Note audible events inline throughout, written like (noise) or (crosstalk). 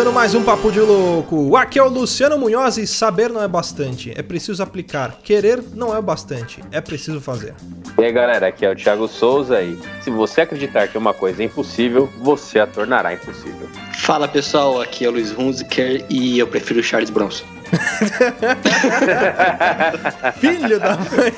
começando mais um Papo de Louco. Aqui é o Luciano Munhoz e saber não é bastante, é preciso aplicar. Querer não é o bastante, é preciso fazer. E aí galera, aqui é o Thiago Souza e se você acreditar que uma coisa é impossível, você a tornará impossível. Fala pessoal, aqui é o Luiz Hunziker e eu prefiro Charles Bronson. (laughs) Filho da mãe.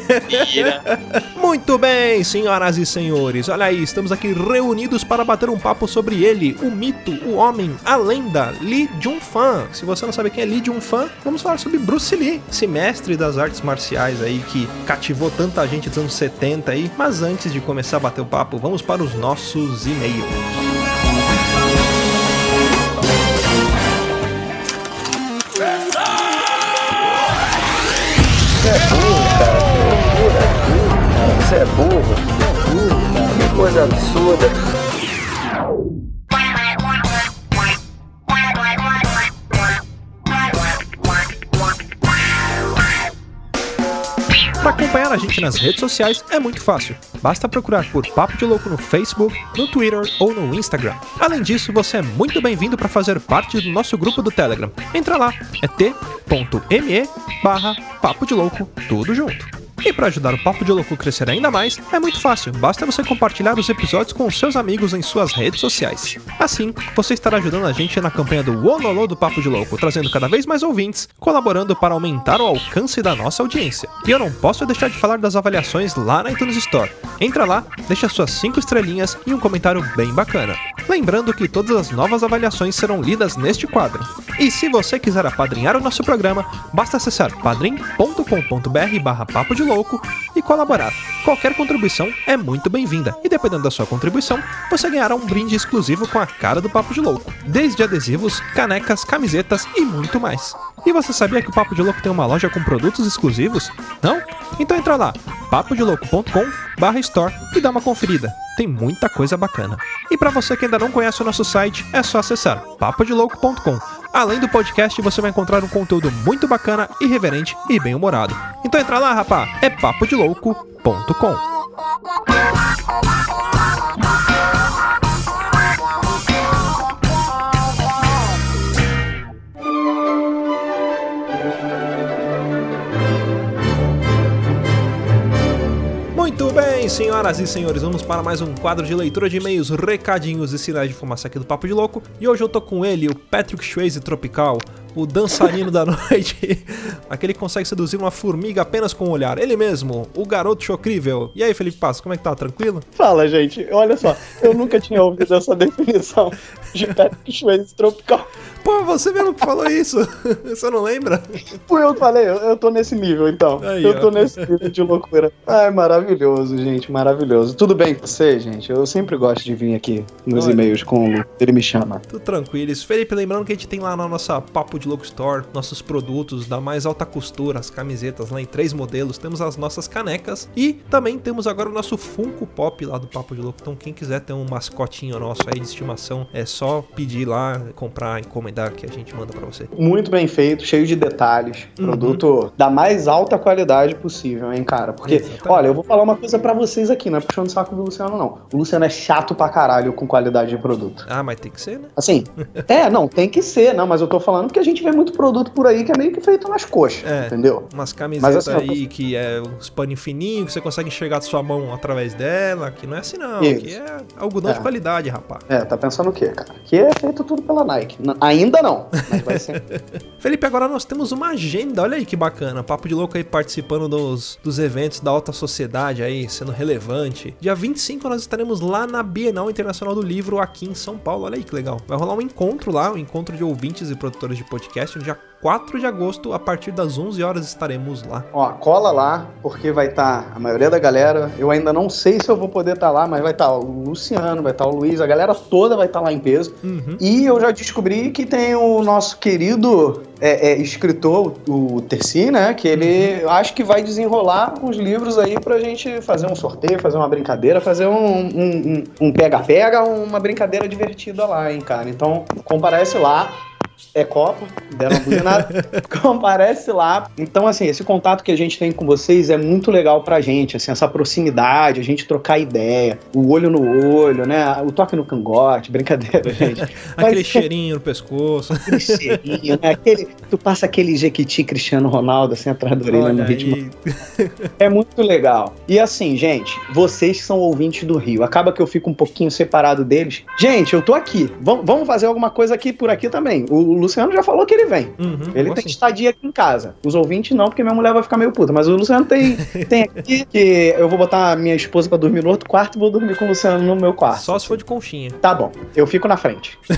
Muito bem, senhoras e senhores. Olha aí, estamos aqui reunidos para bater um papo sobre ele, o mito, o homem, a lenda, Lee Jun-fan. Se você não sabe quem é Lee Jun-fan, vamos falar sobre Bruce Lee, esse mestre das artes marciais aí que cativou tanta gente dos anos 70 aí. Mas antes de começar a bater o papo, vamos para os nossos e-mails. Você é burro, cara. É burro. Você é burro. Que coisa absurda. Para acompanhar a gente nas redes sociais é muito fácil. Basta procurar por Papo de Louco no Facebook, no Twitter ou no Instagram. Além disso, você é muito bem-vindo para fazer parte do nosso grupo do Telegram. Entra lá, é t.me barra Papo de Louco, tudo junto. E para ajudar o Papo de Louco a crescer ainda mais, é muito fácil, basta você compartilhar os episódios com seus amigos em suas redes sociais. Assim, você estará ajudando a gente na campanha do Ololô do Papo de Louco, trazendo cada vez mais ouvintes, colaborando para aumentar o alcance da nossa audiência. E eu não posso deixar de falar das avaliações lá na iTunes Store. Entra lá, deixa suas 5 estrelinhas e um comentário bem bacana. Lembrando que todas as novas avaliações serão lidas neste quadro. E se você quiser apadrinhar o nosso programa, basta acessar padrim.com.br barra papo de louco e colaborar. Qualquer contribuição é muito bem-vinda e dependendo da sua contribuição, você ganhará um brinde exclusivo com a cara do Papo de Louco, desde adesivos, canecas, camisetas e muito mais. E você sabia que o Papo de Louco tem uma loja com produtos exclusivos? Não? Então entra lá, papodelouco.com/store e dá uma conferida. Tem muita coisa bacana. E para você que ainda não conhece o nosso site, é só acessar papodelouco.com. Além do podcast, você vai encontrar um conteúdo muito bacana, irreverente e bem-humorado. Então entra lá, rapá, é papodelouco.com. bem, senhoras e senhores, vamos para mais um quadro de leitura de e-mails, recadinhos e sinais de fumaça aqui do Papo de Louco. E hoje eu tô com ele, o Patrick Swayze Tropical, o dançarino da (laughs) noite, aquele que consegue seduzir uma formiga apenas com o olhar. Ele mesmo, o garoto chocrível. E aí, Felipe Passo, como é que tá? Tranquilo? Fala, gente. Olha só, eu nunca tinha ouvido (laughs) essa definição de Patrick Swayze Tropical. Pô, você mesmo que falou isso. (laughs) Você não lembra? Pô, eu falei, eu, eu tô nesse nível, então. Aí, eu tô ó. nesse nível de loucura. Ai, maravilhoso, gente, maravilhoso. Tudo bem com você, gente? Eu sempre gosto de vir aqui nos Olha. e-mails com. Ele me chama. Tudo tranquilo. Felipe, lembrando que a gente tem lá na nossa Papo de Louco Store nossos produtos da mais alta costura, as camisetas lá em três modelos, temos as nossas canecas e também temos agora o nosso Funko Pop lá do Papo de Louco. Então, quem quiser ter um mascotinho nosso aí de estimação, é só pedir lá, comprar, encomendar que a gente manda pra você. Muito bem feito, cheio de detalhes. Uhum. Produto da mais alta qualidade possível, hein, cara? Porque, Exatamente. olha, eu vou falar uma coisa pra vocês aqui, não é puxando o saco do Luciano, não. O Luciano é chato pra caralho com qualidade de produto. Ah, mas tem que ser, né? Assim, (laughs) é, não, tem que ser, não, mas eu tô falando que a gente vê muito produto por aí que é meio que feito nas coxas, É. entendeu? Umas camisetas assim, tô- aí que é uns paninhos fininhos, que você consegue enxergar a sua mão através dela, que não é assim não, Isso. que é algodão É. de qualidade, rapaz. É, tá pensando o quê, cara? Que é feito tudo pela Nike. N- ainda não, mas vai ser. (laughs) Felipe, agora nós temos uma agenda, olha aí que bacana. Papo de louco aí participando dos, dos eventos da alta sociedade aí, sendo relevante. Dia 25 nós estaremos lá na Bienal Internacional do Livro aqui em São Paulo, olha aí que legal. Vai rolar um encontro lá, um encontro de ouvintes e produtores de podcast no 4 de agosto, a partir das 11 horas estaremos lá. Ó, cola lá, porque vai estar a maioria da galera. Eu ainda não sei se eu vou poder estar lá, mas vai estar o Luciano, vai estar o Luiz, a galera toda vai estar lá em peso. Uhum. E eu já descobri que tem o nosso querido é, é, escritor, o Terci, né? Que ele acho que vai desenrolar uns livros aí pra gente fazer um sorteio, fazer uma brincadeira, fazer um um- um um pega-pega, uma brincadeira divertida lá, hein, cara. Então, comparece lá. É Copa, deram uma buzinada. Comparece (laughs) lá. Então, assim, esse contato que a gente tem com vocês é muito legal pra gente, assim, essa proximidade, a gente trocar ideia, o olho no olho, né? O toque no cangote, brincadeira, (laughs) gente. Aquele Mas- cheirinho no pescoço. (laughs) aquele cheirinho, né? Aquele, tu passa aquele Jequiti Cristiano Ronaldo assim atrás da orelha no ritmo. É muito legal. E assim, gente, vocês que são ouvintes do Rio, acaba que eu fico um pouquinho separado deles. Gente, eu tô aqui. Vam- vamos fazer alguma coisa aqui por aqui também. O Luciano já falou que ele vem. Uhum, Ele tem sim. estadia aqui em casa. Os ouvintes não, porque minha mulher vai ficar meio puta. Mas o Luciano tem, (laughs) tem aqui que eu vou botar a minha esposa pra dormir no outro quarto e vou dormir com o Luciano no meu quarto. Só se for de conchinha. Tá bom, eu fico na frente. (laughs)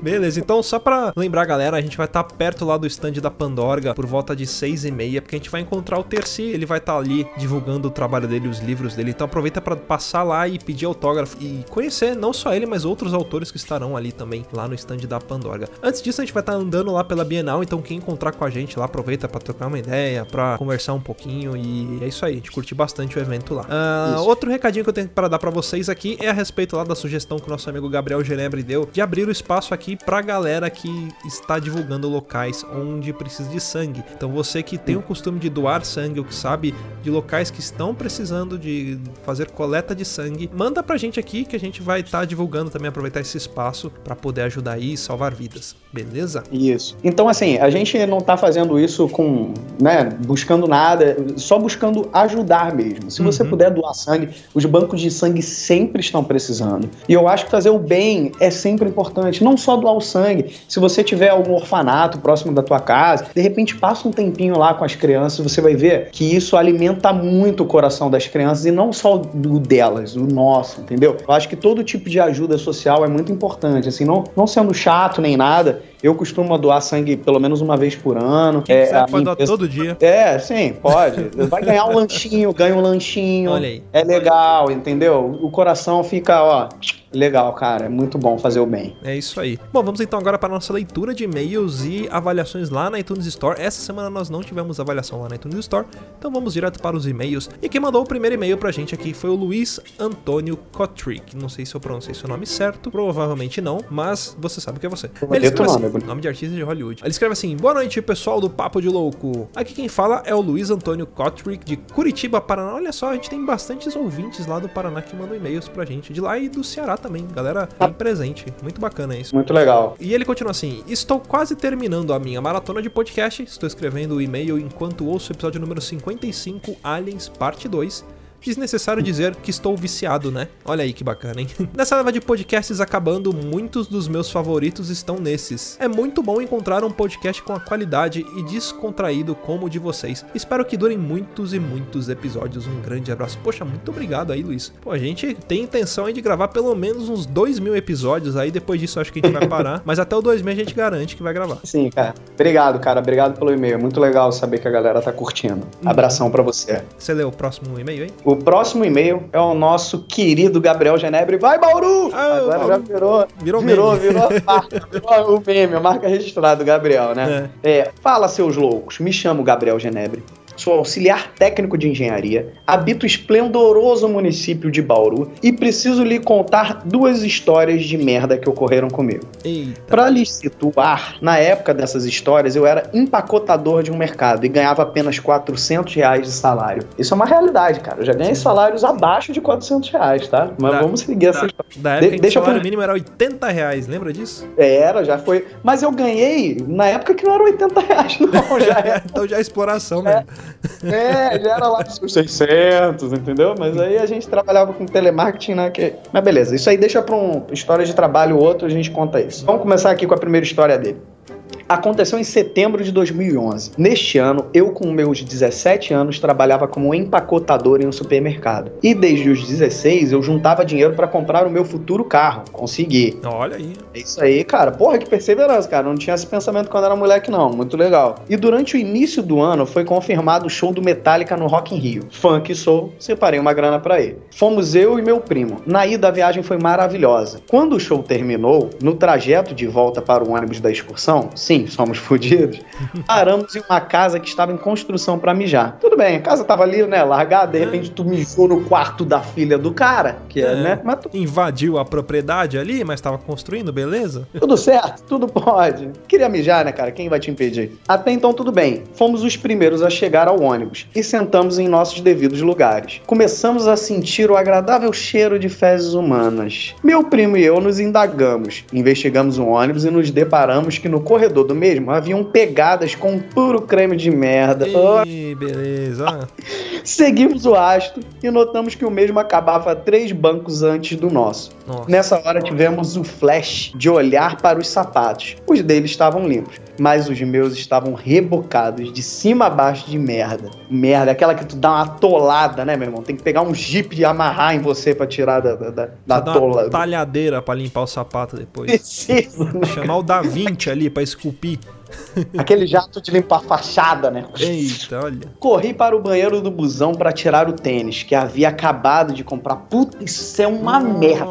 Beleza, então só pra lembrar, galera, a gente vai estar perto lá do stand da Pandorga por volta de seis e meia, porque a gente vai encontrar o Terci, ele vai estar ali divulgando o trabalho dele, os livros dele. Então aproveita pra passar lá e pedir autógrafo e conhecer não só ele, mas outros autores que estarão ali também, lá no stand da Pandorga. Antes disso, a gente vai estar andando lá pela Bienal, então quem encontrar com a gente lá, aproveita pra trocar uma ideia, pra conversar um pouquinho e é isso aí, a gente curte bastante o evento lá. Ah, outro recadinho que eu tenho para dar pra vocês aqui é a respeito lá da sugestão que o nosso amigo Gabriel Genebre deu de abrir o espaço aqui pra galera que está divulgando locais onde precisa de sangue. Então você que tem o costume de doar sangue ou que sabe de locais que estão precisando de fazer coleta de sangue, manda pra gente aqui que a gente vai estar divulgando também aproveitar esse espaço pra poder ajudar aí e salvar vidas. Beleza? Isso. Então, assim, a gente não tá fazendo isso com, né, buscando nada, só buscando ajudar mesmo. Se você Uhum. puder doar sangue, os bancos de sangue sempre estão precisando. E eu acho que fazer o bem é sempre importante, não só doar o sangue. Se você tiver algum orfanato próximo da tua casa, de repente passa um tempinho lá com as crianças, você vai ver que isso alimenta muito o coração das crianças e não só do delas, o nosso, entendeu? Eu acho que todo tipo de ajuda social é muito importante, assim, não, não sendo chato nem nada. Eu costumo doar sangue pelo menos uma vez por ano. Quem É, a pode doar todo dia. é, sim, pode. (laughs) Vai ganhar um lanchinho, ganha um lanchinho. Olha aí. É legal, entendeu? O coração fica, ó, legal, cara. É muito bom fazer o bem. É isso aí. Bom, vamos então agora para a nossa leitura de e-mails e avaliações lá na iTunes Store. Essa semana nós não tivemos avaliação lá na iTunes Store, então vamos direto para os e-mails. E quem mandou o primeiro e-mail pra gente aqui foi o Luiz Antônio Kotrick. Não sei se eu pronunciei seu nome certo, provavelmente não, mas você sabe que é você. Ele Bonito escreve nome, assim, bonito. nome de artista de Hollywood. Ele escreve assim: Boa noite, pessoal do Papo de Louco. Aqui quem fala é o Luiz Antônio Kotrick de Curitiba, Paraná. Olha só, a gente tem bastantes ouvintes lá do Paraná que mandam e-mails pra gente. De lá e do Ceará também. Galera, bem presente. Muito bacana isso. Muito legal. E ele continua assim: Estou quase terminando a minha maratona de podcast. Estou escrevendo o e-mail enquanto ouço o episódio número 55, Aliens, parte 2. Desnecessário dizer que estou viciado, né? Olha aí que bacana, hein? (laughs) Nessa leva de podcasts acabando, muitos dos meus favoritos estão nesses. É muito bom encontrar um podcast com a qualidade e descontraído como o de vocês. Espero que durem muitos e muitos episódios. Um grande abraço. Poxa, muito obrigado aí, Luiz. Pô, a gente tem intenção aí de gravar pelo menos uns 2 mil episódios. Aí depois disso acho que a gente vai parar. Mas até o 2 mil a gente garante que vai gravar. Sim, cara. Obrigado, cara. Obrigado pelo e-mail. É muito legal saber que a galera tá curtindo. Abração pra você. Você leu o próximo e-mail? O próximo e-mail é o nosso querido Gabriel Genebre. Vai, Bauru! Ah, Agora Bauru. já virou. Virou virou, meme. virou, a marca, virou o meme, a marca registrada do Gabriel, né? É. Fala, seus loucos. Me chamo Gabriel Genebre. Sou auxiliar técnico de engenharia, habito o esplendoroso município de Bauru e preciso lhe contar duas histórias de merda que ocorreram comigo. Eita. Pra lhes situar, na época dessas histórias, eu era empacotador de um mercado e ganhava apenas 400 reais de salário. Isso é uma realidade, cara. Eu já ganhei salários abaixo de 400 reais, tá? Mas Tá. vamos seguir essa história. Da época que deixa o salário mínimo era 80 reais, lembra disso? Era, já foi. Mas eu ganhei na época que não era 80 reais, não. Já (laughs) era, então já é exploração mesmo. É, já era lá dos 600, entendeu? Mas aí a gente trabalhava com telemarketing, né? Que... Mas beleza, isso aí deixa pra um história de trabalho outro, a gente conta isso. Vamos começar aqui com a primeira história dele. Aconteceu em setembro de 2011. Neste ano, eu com meus 17 anos trabalhava como empacotador em um supermercado. E desde os 16 eu juntava dinheiro para comprar o meu futuro carro. Consegui. Olha aí. É isso aí, cara. Porra, que perseverança, cara. Não tinha esse pensamento quando era moleque, não. Muito legal. E durante o início do ano foi confirmado o show do Metallica no Rock in Rio. Fã que sou, separei uma grana pra ir. Fomos eu e meu primo. Na ida a viagem foi maravilhosa. Quando o show terminou, no trajeto de volta para o ônibus da excursão, sim, sim, somos fodidos, paramos em uma casa que estava em construção para mijar. Tudo bem, a casa tava ali, né, largada, de repente tu mijou no quarto da filha do cara, que é, É. né? Mas tu- Invadiu a propriedade ali, mas tava construindo, beleza? tudo certo, tudo pode. Queria mijar, né, cara? Quem vai te impedir? Até então, tudo bem. Fomos os primeiros a chegar ao ônibus e sentamos em nossos devidos lugares. Começamos a sentir o agradável cheiro de fezes humanas. Meu primo e eu nos indagamos. Investigamos o ônibus e nos deparamos que no corredor do mesmo haviam pegadas com puro creme de merda. Ih, beleza. Ah, Seguimos o rastro e notamos que o mesmo acabava três bancos antes do nosso. Nossa. Nessa hora tivemos o flash de olhar para os sapatos. Os deles estavam limpos, mas os meus estavam rebocados de cima a baixo de merda. Merda, aquela que tu dá uma atolada, né, meu irmão? Tem que pegar um jipe e amarrar em você pra tirar da, da, da, tola. uma talhadeira pra limpar o sapato depois. Preciso, né? Chamar o Da Vinci ali pra esculpir. Aquele jato de limpar fachada, né? Eita, olha. Corri para o banheiro do busão para tirar o tênis, que havia acabado de comprar. Puta, isso é uma merda.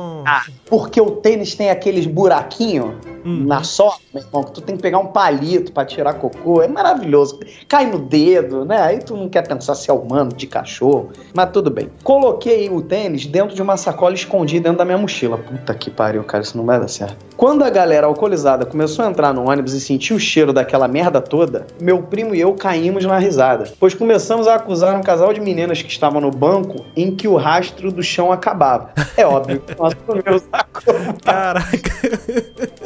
Porque o tênis tem aqueles buraquinhos Hum. na sola, meu irmão, que tu tem que pegar um palito pra tirar cocô. É maravilhoso. Cai no dedo, né? Aí tu não quer pensar se é humano, de cachorro. Mas tudo bem. Coloquei o tênis dentro de uma sacola escondida dentro da minha mochila. Puta que pariu, cara, isso não vai dar certo. Quando a galera alcoolizada começou a entrar no ônibus e sentiu o cheiro daquela merda toda, meu primo e eu caímos na risada. Pois começamos a acusar um casal de meninas que estavam no banco em que o rastro do chão acabava. É óbvio que nós comemos (laughs) a Caraca.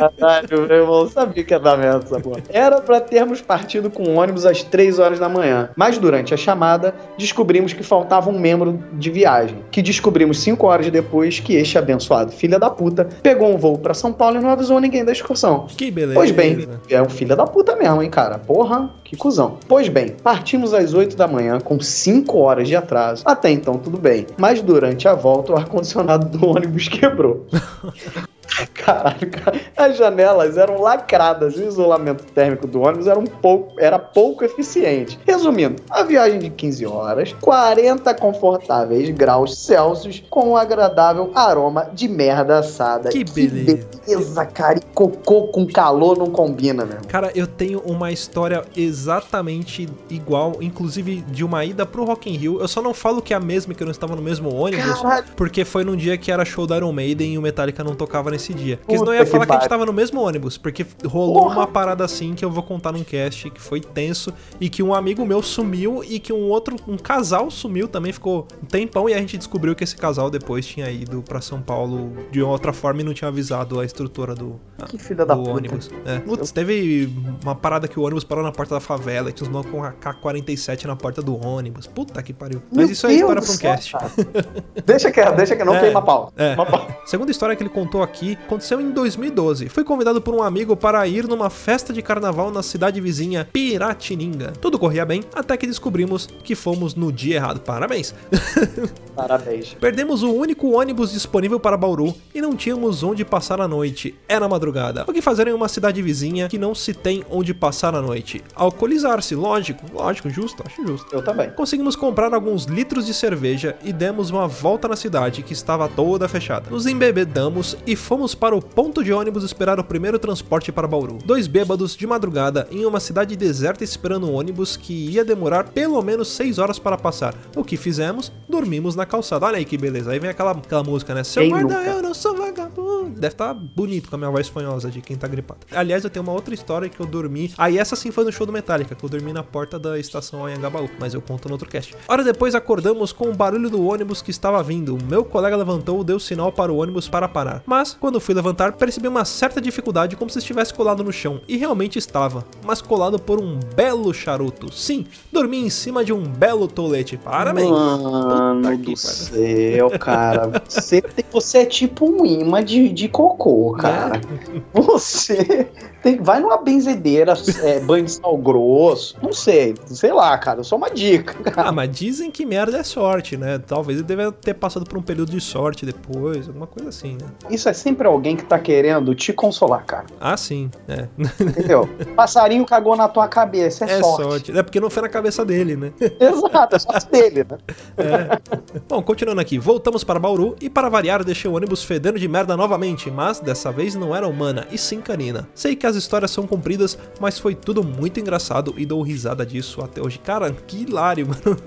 (laughs) Caralho, meu irmão, sabia que ia dar merda essa porra. Era pra termos partido com o ônibus às 3 horas da manhã, mas durante a chamada descobrimos que faltava um membro de viagem, que descobrimos 5 horas depois que este abençoado filho da puta pegou um voo pra São Paulo e não avisou ninguém da excursão. Que beleza. Pois bem, é um filho da puta mesmo, hein, cara? Porra, que cuzão. Pois bem, partimos às 8 da manhã com 5 horas de atraso. Até então, tudo bem. Mas durante a volta, o ar-condicionado do ônibus quebrou. (laughs) Caralho, cara. As janelas eram lacradas e o isolamento térmico do ônibus era, um pouco, era pouco eficiente. Resumindo, a viagem de 15 horas, 40 confortáveis graus Celsius com um agradável aroma de merda assada. Que beleza. beleza, cara. E cocô com calor não combina, né? Cara, eu tenho uma história exatamente igual, inclusive de uma ida pro Rock in Rio. Eu só não falo que é a mesma, que eu não estava no mesmo ônibus, Caralho. porque foi num dia que era show da Iron Maiden e o Metallica não tocava nesse dia. Porque senão eu ia que falar que a gente tava no mesmo ônibus, porque rolou Porra. uma parada assim que eu vou contar num cast que foi tenso e que um amigo meu sumiu e que um outro, um casal sumiu também, ficou um tempão e a gente descobriu que esse casal depois tinha ido pra São Paulo de outra forma e não tinha avisado a estrutura do, Que filha da puta. ônibus. É. Putz, teve uma parada que o ônibus parou na porta da favela e tinha uns malucos com a K-47 na porta do ônibus. Puta que pariu. Mas Meu isso aí é história pra um céu, cast. deixa que deixa que não É, pau. (laughs) é. Queima pau. Segunda história que ele contou aqui aconteceu em 2012. Fui convidado por um amigo para ir numa festa de carnaval na cidade vizinha Piratininga. Tudo corria bem até que descobrimos que fomos no dia errado. Parabéns! (laughs) Parabéns. Perdemos o único ônibus disponível para Bauru e não tínhamos onde passar a noite. Era madrugada. O que fazer em uma cidade vizinha que não se tem onde passar a noite? Alcoolizar-se, lógico, lógico, justo, acho justo. Eu também. Conseguimos comprar alguns litros de cerveja e demos uma volta na cidade que estava toda fechada. Nos embebedamos e fomos para o ponto de ônibus esperar o primeiro transporte para Bauru. Dois bêbados de madrugada em uma cidade deserta esperando um ônibus que ia demorar pelo menos 6 horas para passar. O que fizemos? Dormimos na calçada. Olha aí que beleza. Aí vem aquela, aquela música, né? Seu Quem guarda, nunca? eu não sou vagabundo. Deve estar bonito com a minha voz fanhosa de quem tá gripado. Aliás, eu tenho uma outra história que eu dormi. Aí essa sim foi no show do Metallica, que eu dormi na porta da estação Anhangabaú. Mas eu conto no outro cast. Hora depois acordamos com o barulho do ônibus que estava vindo. Meu colega levantou, deu sinal para o ônibus para parar. Mas, quando fui levantar, percebi uma certa dificuldade, como se estivesse colado no chão. E realmente estava, mas colado por um belo charuto. Sim, dormi em cima de um belo tolete. Parabéns! Mano Puta do céu, cara. Você, tem- você é tipo um imã de, de cocô, cara. Né? Você tem, vai numa benzedeira, é, banho de sal grosso. Não sei, sei lá, cara. Só uma dica. (laughs) Ah, mas dizem que merda é sorte, né? Talvez ele deve ter passado por um período de sorte depois, alguma coisa assim, né? Isso é sempre alguém que tá querendo te consolar, cara. Ah, sim, é. Entendeu? (laughs) Passarinho cagou na tua cabeça, é, É sorte. sorte. É porque não foi na cabeça dele, né? (laughs) Exato, é sorte dele, né? Bom, continuando aqui, voltamos para Bauru e para variar deixei o ônibus fedendo de merda novamente, mas dessa vez não era humana e sim canina. Sei que as as histórias são compridas, mas foi tudo muito engraçado e dou risada disso até hoje. Cara, que hilário, (laughs) mano.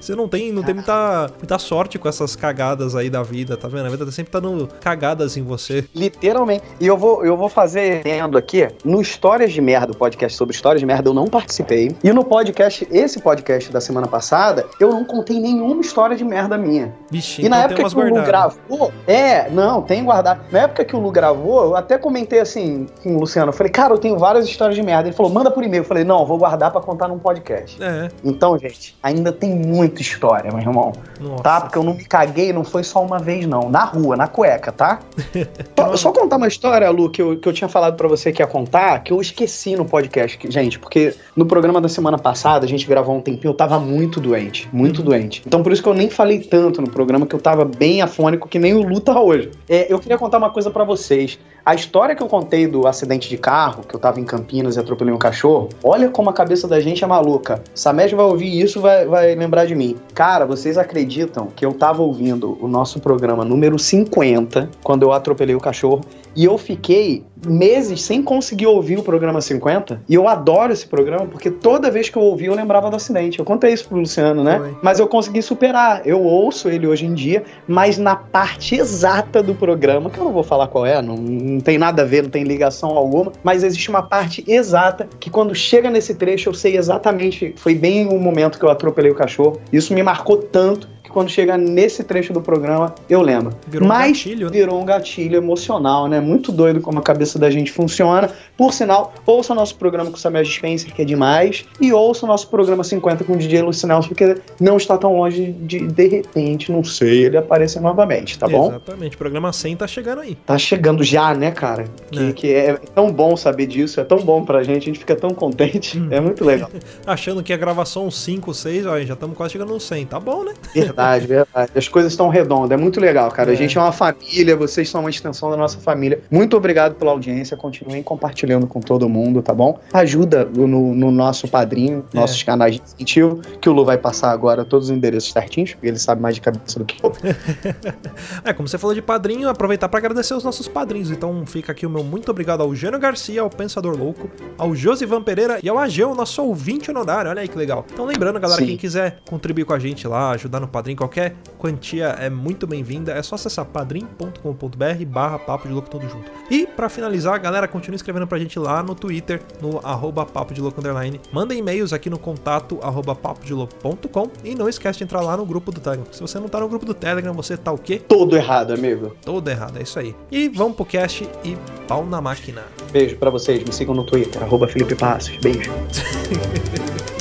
Você não tem, não tem muita, muita sorte com essas cagadas aí da vida, tá vendo? A vida sempre tá no cagadas em você. Literalmente. E eu vou, eu vou fazer tendo aqui, no Histórias de Merda, o podcast sobre Histórias de Merda, eu não participei. E no podcast, esse podcast da semana passada, eu não contei nenhuma história de merda minha. Vixe, E na então época que o Lu gravou, é, não, tem guardado. Na época que o Lu gravou, eu até comentei assim com o Luciano, falei, cara, eu tenho várias histórias de merda. Ele falou, manda por e-mail. Eu falei, não, vou guardar pra contar num podcast. É, Então, gente, ainda tem muita história, meu irmão. nossa. Tá? Porque eu não me caguei, não foi só uma vez, não. Na rua, na cueca, tá? (laughs) só, só contar uma história, Lu, que eu, que eu tinha falado pra você que ia contar, que eu esqueci no podcast, que- gente, porque no programa da semana passada, a gente gravou um tempinho, eu tava muito doente, muito doente. Então, por isso que eu nem falei tanto no programa, que eu tava bem afônico, que nem o Lu tá hoje. É, eu queria contar uma coisa pra vocês. A história que eu contei do acidente de carro, que eu tava em Campinas e atropelei um cachorro, olha como a cabeça da gente é maluca. Samed vai ouvir isso vai, vai lembrar de mim. Cara, vocês acreditam que eu tava ouvindo o nosso programa número 50, quando eu atropelei o cachorro, e eu fiquei meses sem conseguir ouvir o programa 50. E eu adoro esse programa porque toda vez que eu ouvi eu lembrava do acidente. Eu contei isso pro Luciano, né? Foi. Mas eu consegui superar. Eu ouço ele hoje em dia, mas na parte exata do programa, que eu não vou falar qual é, não, não tem nada a ver, não tem ligação alguma, mas existe uma parte exata que quando chega nesse trecho eu sei exatamente, foi bem o momento que eu atropelei o cachorro. Isso me marcou tanto quando chega nesse trecho do programa eu lembro. Virou um mas gatilho, né? virou um gatilho emocional, né? Muito doido como a cabeça da gente funciona. Por sinal, ouça o nosso programa com o Samuel Spencer, que é demais, e ouça o nosso programa 50 com o DJ Lucinelso, porque não está tão longe de, de repente, não sei, ele aparecer novamente, tá bom? Exatamente, o programa 100 tá chegando aí. Tá chegando já, né, cara? Que É. que é tão bom saber disso, é tão bom pra gente, a gente fica tão contente, Hum. é muito legal. (laughs) Achando que a gravação 5, 6, ó, já estamos quase chegando no 100. Tá bom, né? Verdade, verdade. As coisas estão redondas, é muito legal, cara. É. A gente é uma família, vocês são uma extensão da nossa família. Muito obrigado pela audiência, continuem compartilhando com todo mundo, tá bom? Ajuda no, no nosso padrinho, É. nossos canais de incentivo, que o Lu vai passar agora todos os endereços certinhos, porque ele sabe mais de cabeça do que eu. (laughs) É, como você falou de padrinho, aproveitar para agradecer os nossos padrinhos. Então fica aqui o meu muito obrigado ao Gênio Garcia, ao Pensador Louco, ao Josivan Pereira e ao Ageu, nosso ouvinte honorário. Olha aí que legal. Então lembrando, galera, Sim. quem quiser contribuir com a gente lá, ajudar no padrinho, qualquer quantia é muito bem-vinda. É só acessar padrim.com.br barra papo de louco todo junto. E para finalizar, galera, continue escrevendo pra gente lá no Twitter, no arroba papo de louco underline. Mandem e-mails aqui no contato arroba papo de louco.com e não esquece de entrar lá no grupo do Telegram. Se você não tá no grupo do Telegram, você tá o quê? Todo errado, amigo. Todo errado, é isso aí. E vamos pro cast e pau na máquina. Beijo pra vocês, me sigam no Twitter, arroba Felipe Passos. Beijo. (laughs)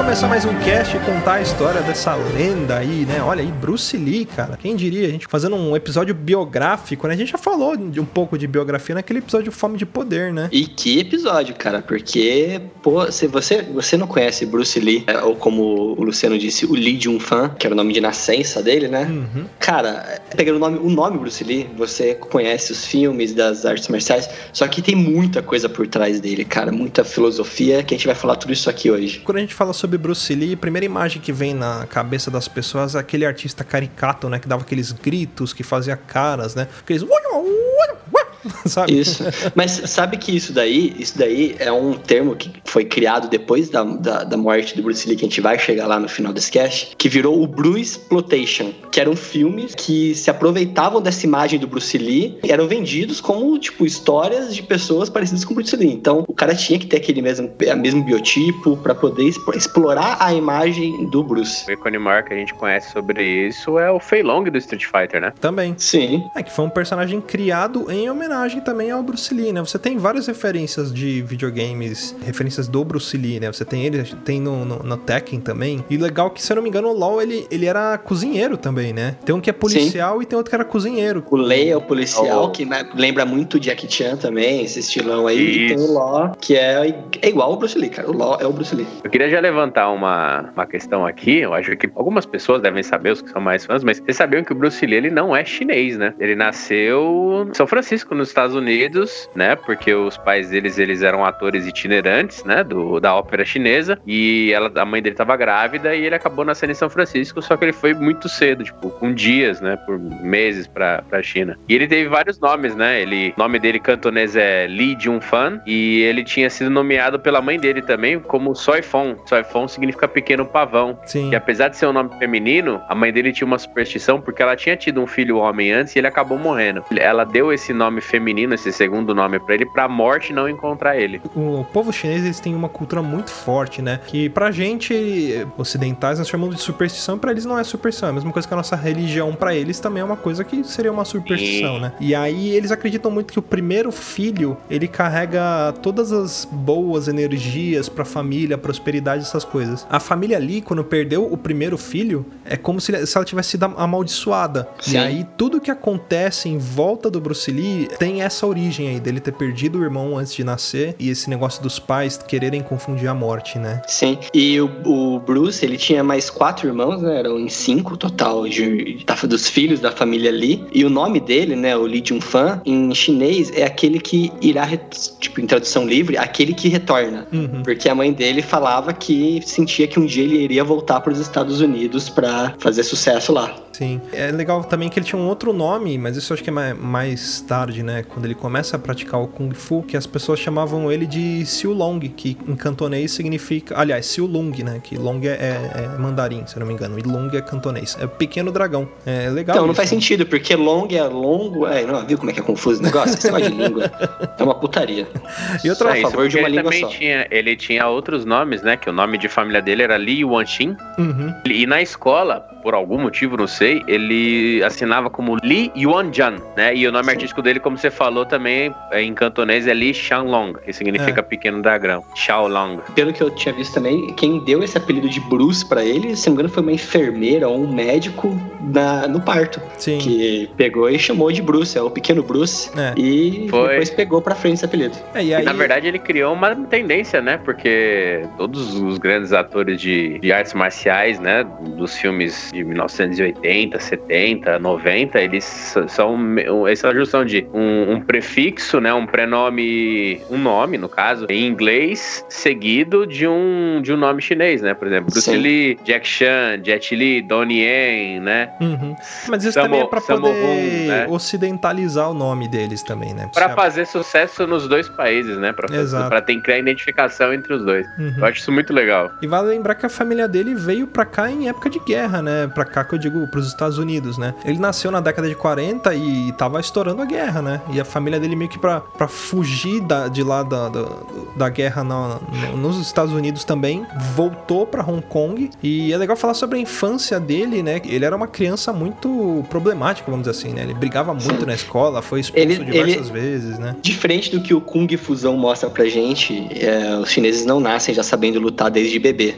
começar mais um cast e contar a história dessa lenda aí, né? Olha aí, Bruce Lee, cara. Quem diria? A gente fazendo um episódio biográfico, né? A gente já falou de um pouco de biografia naquele episódio Fome de Poder, né? E que episódio, cara, porque, pô, se você, você não conhece Bruce Lee, é, ou como o Luciano disse, o Lee de um fã, que era o nome de nascença dele, né? Uhum. Cara, pegando o nome, o nome Bruce Lee, você conhece os filmes das artes marciais, só que tem muita coisa por trás dele, cara, muita filosofia, que a gente vai falar tudo isso aqui hoje. Quando a gente fala sobre Bruce Lee, a primeira imagem que vem na cabeça das pessoas é aquele artista caricato, né? Que dava aqueles gritos, que fazia caras, né? Aqueles. (laughs) Sabe? Isso. Mas sabe que isso daí, isso daí é um termo que foi criado depois da, da, da morte do Bruce Lee, que a gente vai chegar lá no final desse cast, que virou o Bruce Exploitation, que eram filmes que se aproveitavam dessa imagem do Bruce Lee e eram vendidos como, tipo, histórias de pessoas parecidas com o Bruce Lee. Então, o cara tinha que ter aquele mesmo, a mesmo biotipo para poder explorar a imagem do Bruce. O ícone maior que a gente conhece sobre isso é o Fei Long do Street Fighter, né? Também. Sim. É que foi um personagem criado em homenagem também ao Bruce Lee, né? Você tem várias referências de videogames, referências do Bruce Lee, né? Você tem ele, tem no, no, no Tekken também. E legal que, se eu não me engano, o LoL, ele, ele era cozinheiro também, né? Tem um que é policial e tem outro que era cozinheiro. O Lei é o policial, Oh. que né, lembra muito de Jackie Chan também, esse estilão aí. E tem Isso. o Law, que é, é igual ao Bruce Lee, cara. O Law é o Bruce Lee. Eu queria já levantar uma, uma questão aqui. Eu acho que algumas pessoas devem saber, os que são mais fãs, mas vocês sabiam que o Bruce Lee ele não é chinês, né? Ele nasceu em São Francisco, nos Estados Unidos, né? Porque os pais deles eles eram atores itinerantes, né? Do, da ópera chinesa. E ela, a mãe dele estava grávida e ele acabou nascendo em São Francisco, só que ele foi muito cedo, tipo, com dias, né? Por meses pra, pra China. E ele teve vários nomes, né? Ele, o nome dele cantonês é Li Junfan e ele tinha sido nomeado pela mãe dele também como Soifon. Soifon significa pequeno pavão. Sim. E apesar de ser um nome feminino, a mãe dele tinha uma superstição porque ela tinha tido um filho homem antes e ele acabou morrendo. Ela deu esse nome feminino, esse segundo nome pra ele, pra morte não encontrar ele. O povo chinês eles têm uma cultura muito forte, né? Que pra gente ocidentais nós chamamos de superstição, pra eles não é superstição, é a mesma coisa que a nossa religião pra eles também é uma coisa que seria uma superstição, Sim. né? E aí eles acreditam muito que o primeiro filho, ele carrega todas as boas energias pra família, prosperidade, essas coisas. A família ali, quando perdeu o primeiro filho, é como se, se ela tivesse sido amaldiçoada. Sim. E aí tudo que acontece em volta do Bruce Lee tem essa origem aí dele ter perdido o irmão antes de nascer e esse negócio dos pais quererem confundir a morte, né? Sim. E o, o Bruce, ele tinha mais quatro irmãos, né? Eram em cinco total de, da- dos filhos da família Lee. E o nome dele, né? O Lee Jun-fan, em chinês, é aquele que irá, tipo, em tradução livre, aquele que retorna. Uhum. Porque a mãe dele falava que sentia que um dia ele iria voltar para os Estados Unidos para fazer sucesso lá. Sim. É legal também que ele tinha um outro nome, mas isso eu acho que é mais, tarde, né? Quando ele começa a praticar o Kung Fu, que as pessoas chamavam ele de Siu Long, que em cantonês significa. Aliás, Siu Lung, né? Que Long é, é- é mandarim, se eu não me engano. E Lung é cantonês. É pequeno dragão. É legal. Então, não isso. faz sentido, porque long é longo. É, não, viu como é que é confuso o negócio? Esse negócio de (laughs) língua é uma putaria. E outra a favor de uma ele língua também só. tinha, ele tinha outros nomes, né? Que o nome de família dele era Li Yuanxin. Uhum. E na escola, por algum motivo, não sei, ele assinava como Li Yuanjan, né? E o nome Sim. artístico dele, como você falou também, é, em cantonês é Li Xianglong, que significa pequeno dragão. Xiaolong. Pelo que eu tinha visto também, quem deu esse apelido de Bruce pra ele, se não me engano, foi uma enfermeira ou um médico na, no parto. Sim. Que pegou e chamou de Bruce, é o pequeno Bruce. É. E Foi. depois pegou pra frente esse apelido. É, e E, aí, na verdade ele criou uma tendência, né? Porque todos os grandes atores de, de artes marciais, né? Dos filmes de 1980, 70, 90, eles são essa junção de um, um prefixo, né? Um prenome, um nome, no caso, em inglês, seguido de um, de um nome chinês, né? Por exemplo, Bruce Sim. Lee, Jack Chan, Jet Li, Donnie Yen, né? Uhum. Mas isso Sammo- também é pra Sammo poder Hung, né? ocidentalizar o nome deles também, né? Pra fazer sucesso nos dois países, né? Pra, Exato. pra ter criar identificação entre os dois. Uhum. Eu acho isso muito legal. E vale lembrar que a família dele veio pra cá em época de guerra, né? Pra cá que eu digo, pros Estados Unidos, né? Ele nasceu na década de 40 e tava estourando a guerra, né? E a família dele meio que pra, pra fugir da, de lá da, da, da guerra na- no- nos Estados Unidos também, voltou pra Hong Kong. E é legal falar sobre a infância dele, né? Ele era uma criança muito problemática, vamos dizer assim, né? Ele brigava muito Sim. na escola, foi expulso Ele- diversas ele- vezes, né? Diferente do que o Kung Fusão mostra pra gente, é, os chineses não nascem já sabendo lutar desde bebê.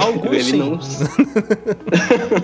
Alguns (laughs) Ele sim. não- (laughs)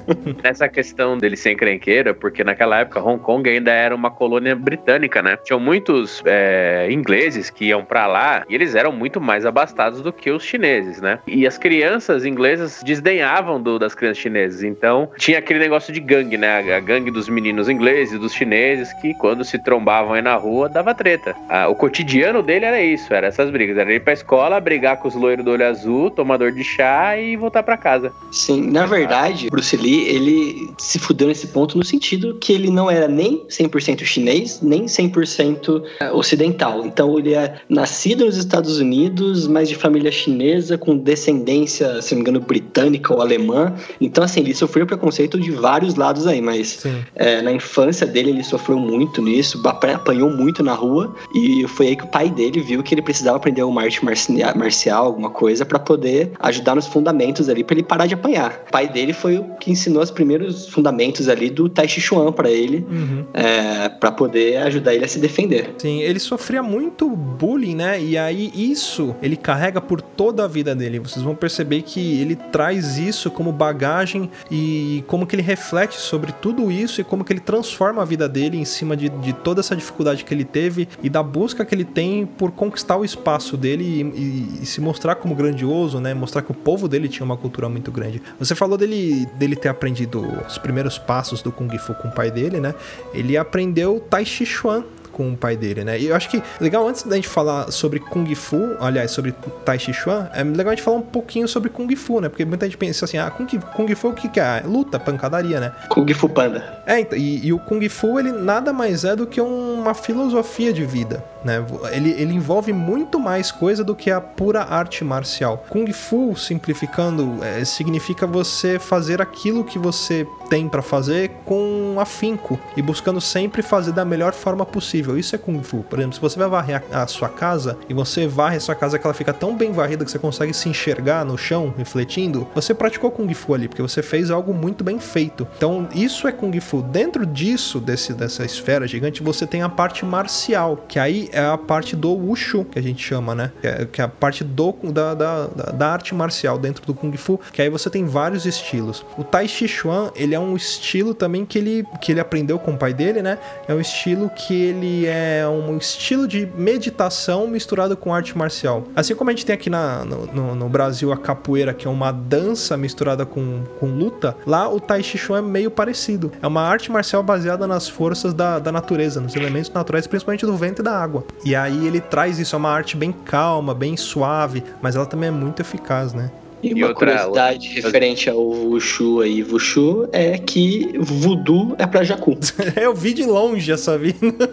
(laughs) Nessa questão dele ser encrenqueiro, porque naquela época Hong Kong ainda era uma colônia britânica, né? Tinham muitos é, ingleses que iam pra lá e eles eram muito mais abastados do que os chineses, né? E as crianças inglesas desdenhavam do- das crianças chinesas. Então tinha aquele negócio de gangue, né? A, gangue dos meninos ingleses, dos chineses, que quando se trombavam aí na rua dava treta. Ah, o cotidiano dele era isso, era essas brigas. Era ir pra escola, brigar com os loiros do olho azul, tomador de chá e voltar pra casa. Sim, na verdade, Bruce Lee, ele se fudeu nesse ponto no sentido que ele não era nem 100% chinês, nem 100% ocidental. Então ele é nascido nos Estados Unidos, mas de família chinesa, com descendência, se não me engano, britânica ou alemã. Então, assim, ele sofreu preconceito de vários lados aí, mas é, na infância dele ele sofreu muito nisso, apa- apanhou muito na rua e foi aí que o pai dele viu que ele precisava aprender uma arte marcia- marcial, alguma coisa, pra poder ajudar nos fundamentos ali, pra ele parar de apanhar. O pai dele foi o que ensinou os primeiros fundamentos ali do Tai Chi Chuan pra ele, Uhum. é, para poder ajudar ele a se defender. Sim, ele sofria muito bullying, né? E aí isso ele carrega por toda a vida dele. Vocês vão perceber que ele traz isso como bagagem e como que ele reflete sobre tudo isso e como que ele transforma a vida dele em cima de, de toda essa dificuldade que ele teve e da busca que ele tem por conquistar o espaço dele e, e- e se mostrar como grandioso, né? Mostrar que o povo dele tinha uma cultura muito grande. Você falou dele, dele ter aprendido os primeiros passos do Kung Fu com o pai dele, né? Ele aprendeu Tai Chi Chuan com o pai dele, né? E eu acho que legal antes da gente falar sobre Kung Fu, aliás, sobre Tai Chi Chuan, é legal a gente falar um pouquinho sobre Kung Fu, né? Porque muita gente pensa assim, ah, Kung, Kung Fu o que, que é? Luta, pancadaria, né? Kung Fu Panda. É, então, e, e o Kung Fu, ele nada mais é do que uma filosofia de vida, né? Ele, ele envolve muito mais coisa do que a pura arte marcial. Kung Fu, simplificando, é, significa você fazer aquilo que você tem para fazer com afinco e buscando sempre fazer da melhor forma possível. Isso é Kung Fu. Por exemplo, se você vai varrer a, sua casa e você varre a sua casa que ela fica tão bem varrida que você consegue se enxergar no chão, refletindo, você praticou Kung Fu ali, porque você fez algo muito bem feito. Então, isso é Kung Fu. Dentro disso, desse, dessa esfera gigante, você tem a parte marcial, que aí é a parte do Wushu, que a gente chama, né? Que é, que é a parte do, da, da, da, arte marcial dentro do Kung Fu, que aí você tem vários estilos. O Tai Chi Chuan, ele é um estilo também que ele, que ele aprendeu com o pai dele, né? É um estilo que ele é um estilo de meditação misturado com arte marcial. Assim como a gente tem aqui na, no, no, no Brasil a capoeira, que é uma dança misturada com, com luta, lá o Tai Chi Chuan é meio parecido. É uma arte marcial baseada nas forças da, da natureza, nos elementos naturais, principalmente do vento e da água. E aí ele traz isso, é uma arte bem calma, bem suave, mas ela também é muito eficaz, né? E, uma outra, curiosidade outra... referente ao Wushu aí, Wushu, é que Voodoo é pra Jacu. (laughs) Eu vi de longe essa vida.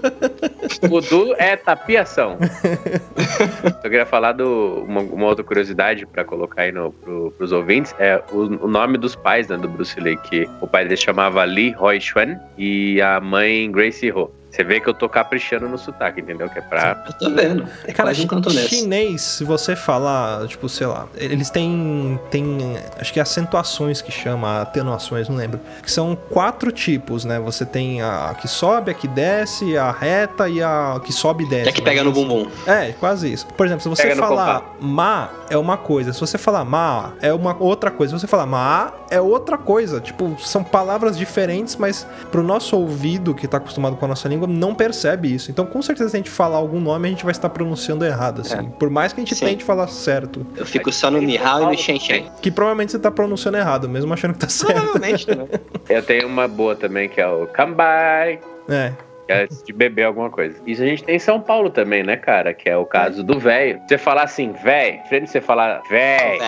Voodoo é tapiação. (laughs) Eu queria falar do uma, uma outra curiosidade para colocar aí no, pro, pros ouvintes, é o, o, nome dos pais né, do Bruce Lee, que o pai dele chamava Lee Roy Chuan e a mãe Gracie Ho. Você vê que eu tô caprichando no sotaque, entendeu? Que é pra. Eu tô vendo. É Cara, um cantonês. chinês, se você falar, tipo, sei lá, eles têm. têm acho que é acentuações que chama, atenuações, não lembro. Que são quatro tipos, né? Você tem a que sobe, a que desce, a reta e a que sobe e desce. Que é que pega no bumbum. É, quase isso. Por exemplo, se você pega falar ma é uma coisa, se você falar ma é uma outra coisa. Se você falar ma é outra coisa. Tipo, são palavras diferentes, mas pro nosso ouvido que tá acostumado com a nossa língua não percebe isso. Então, com certeza, se a gente falar algum nome, a gente vai estar pronunciando errado, assim. É. Por mais que a gente Sim. tente falar certo. Eu fico só no Nihao e no Shen Shen. Que provavelmente você tá pronunciando errado, mesmo achando que tá certo. Provavelmente, também. (laughs) Eu tenho uma boa também, que é o Come by. É é de beber alguma coisa. Isso a gente tem em São Paulo também, né, cara? Que é o caso do velho. Você falar assim, velho, frente de você falar velho.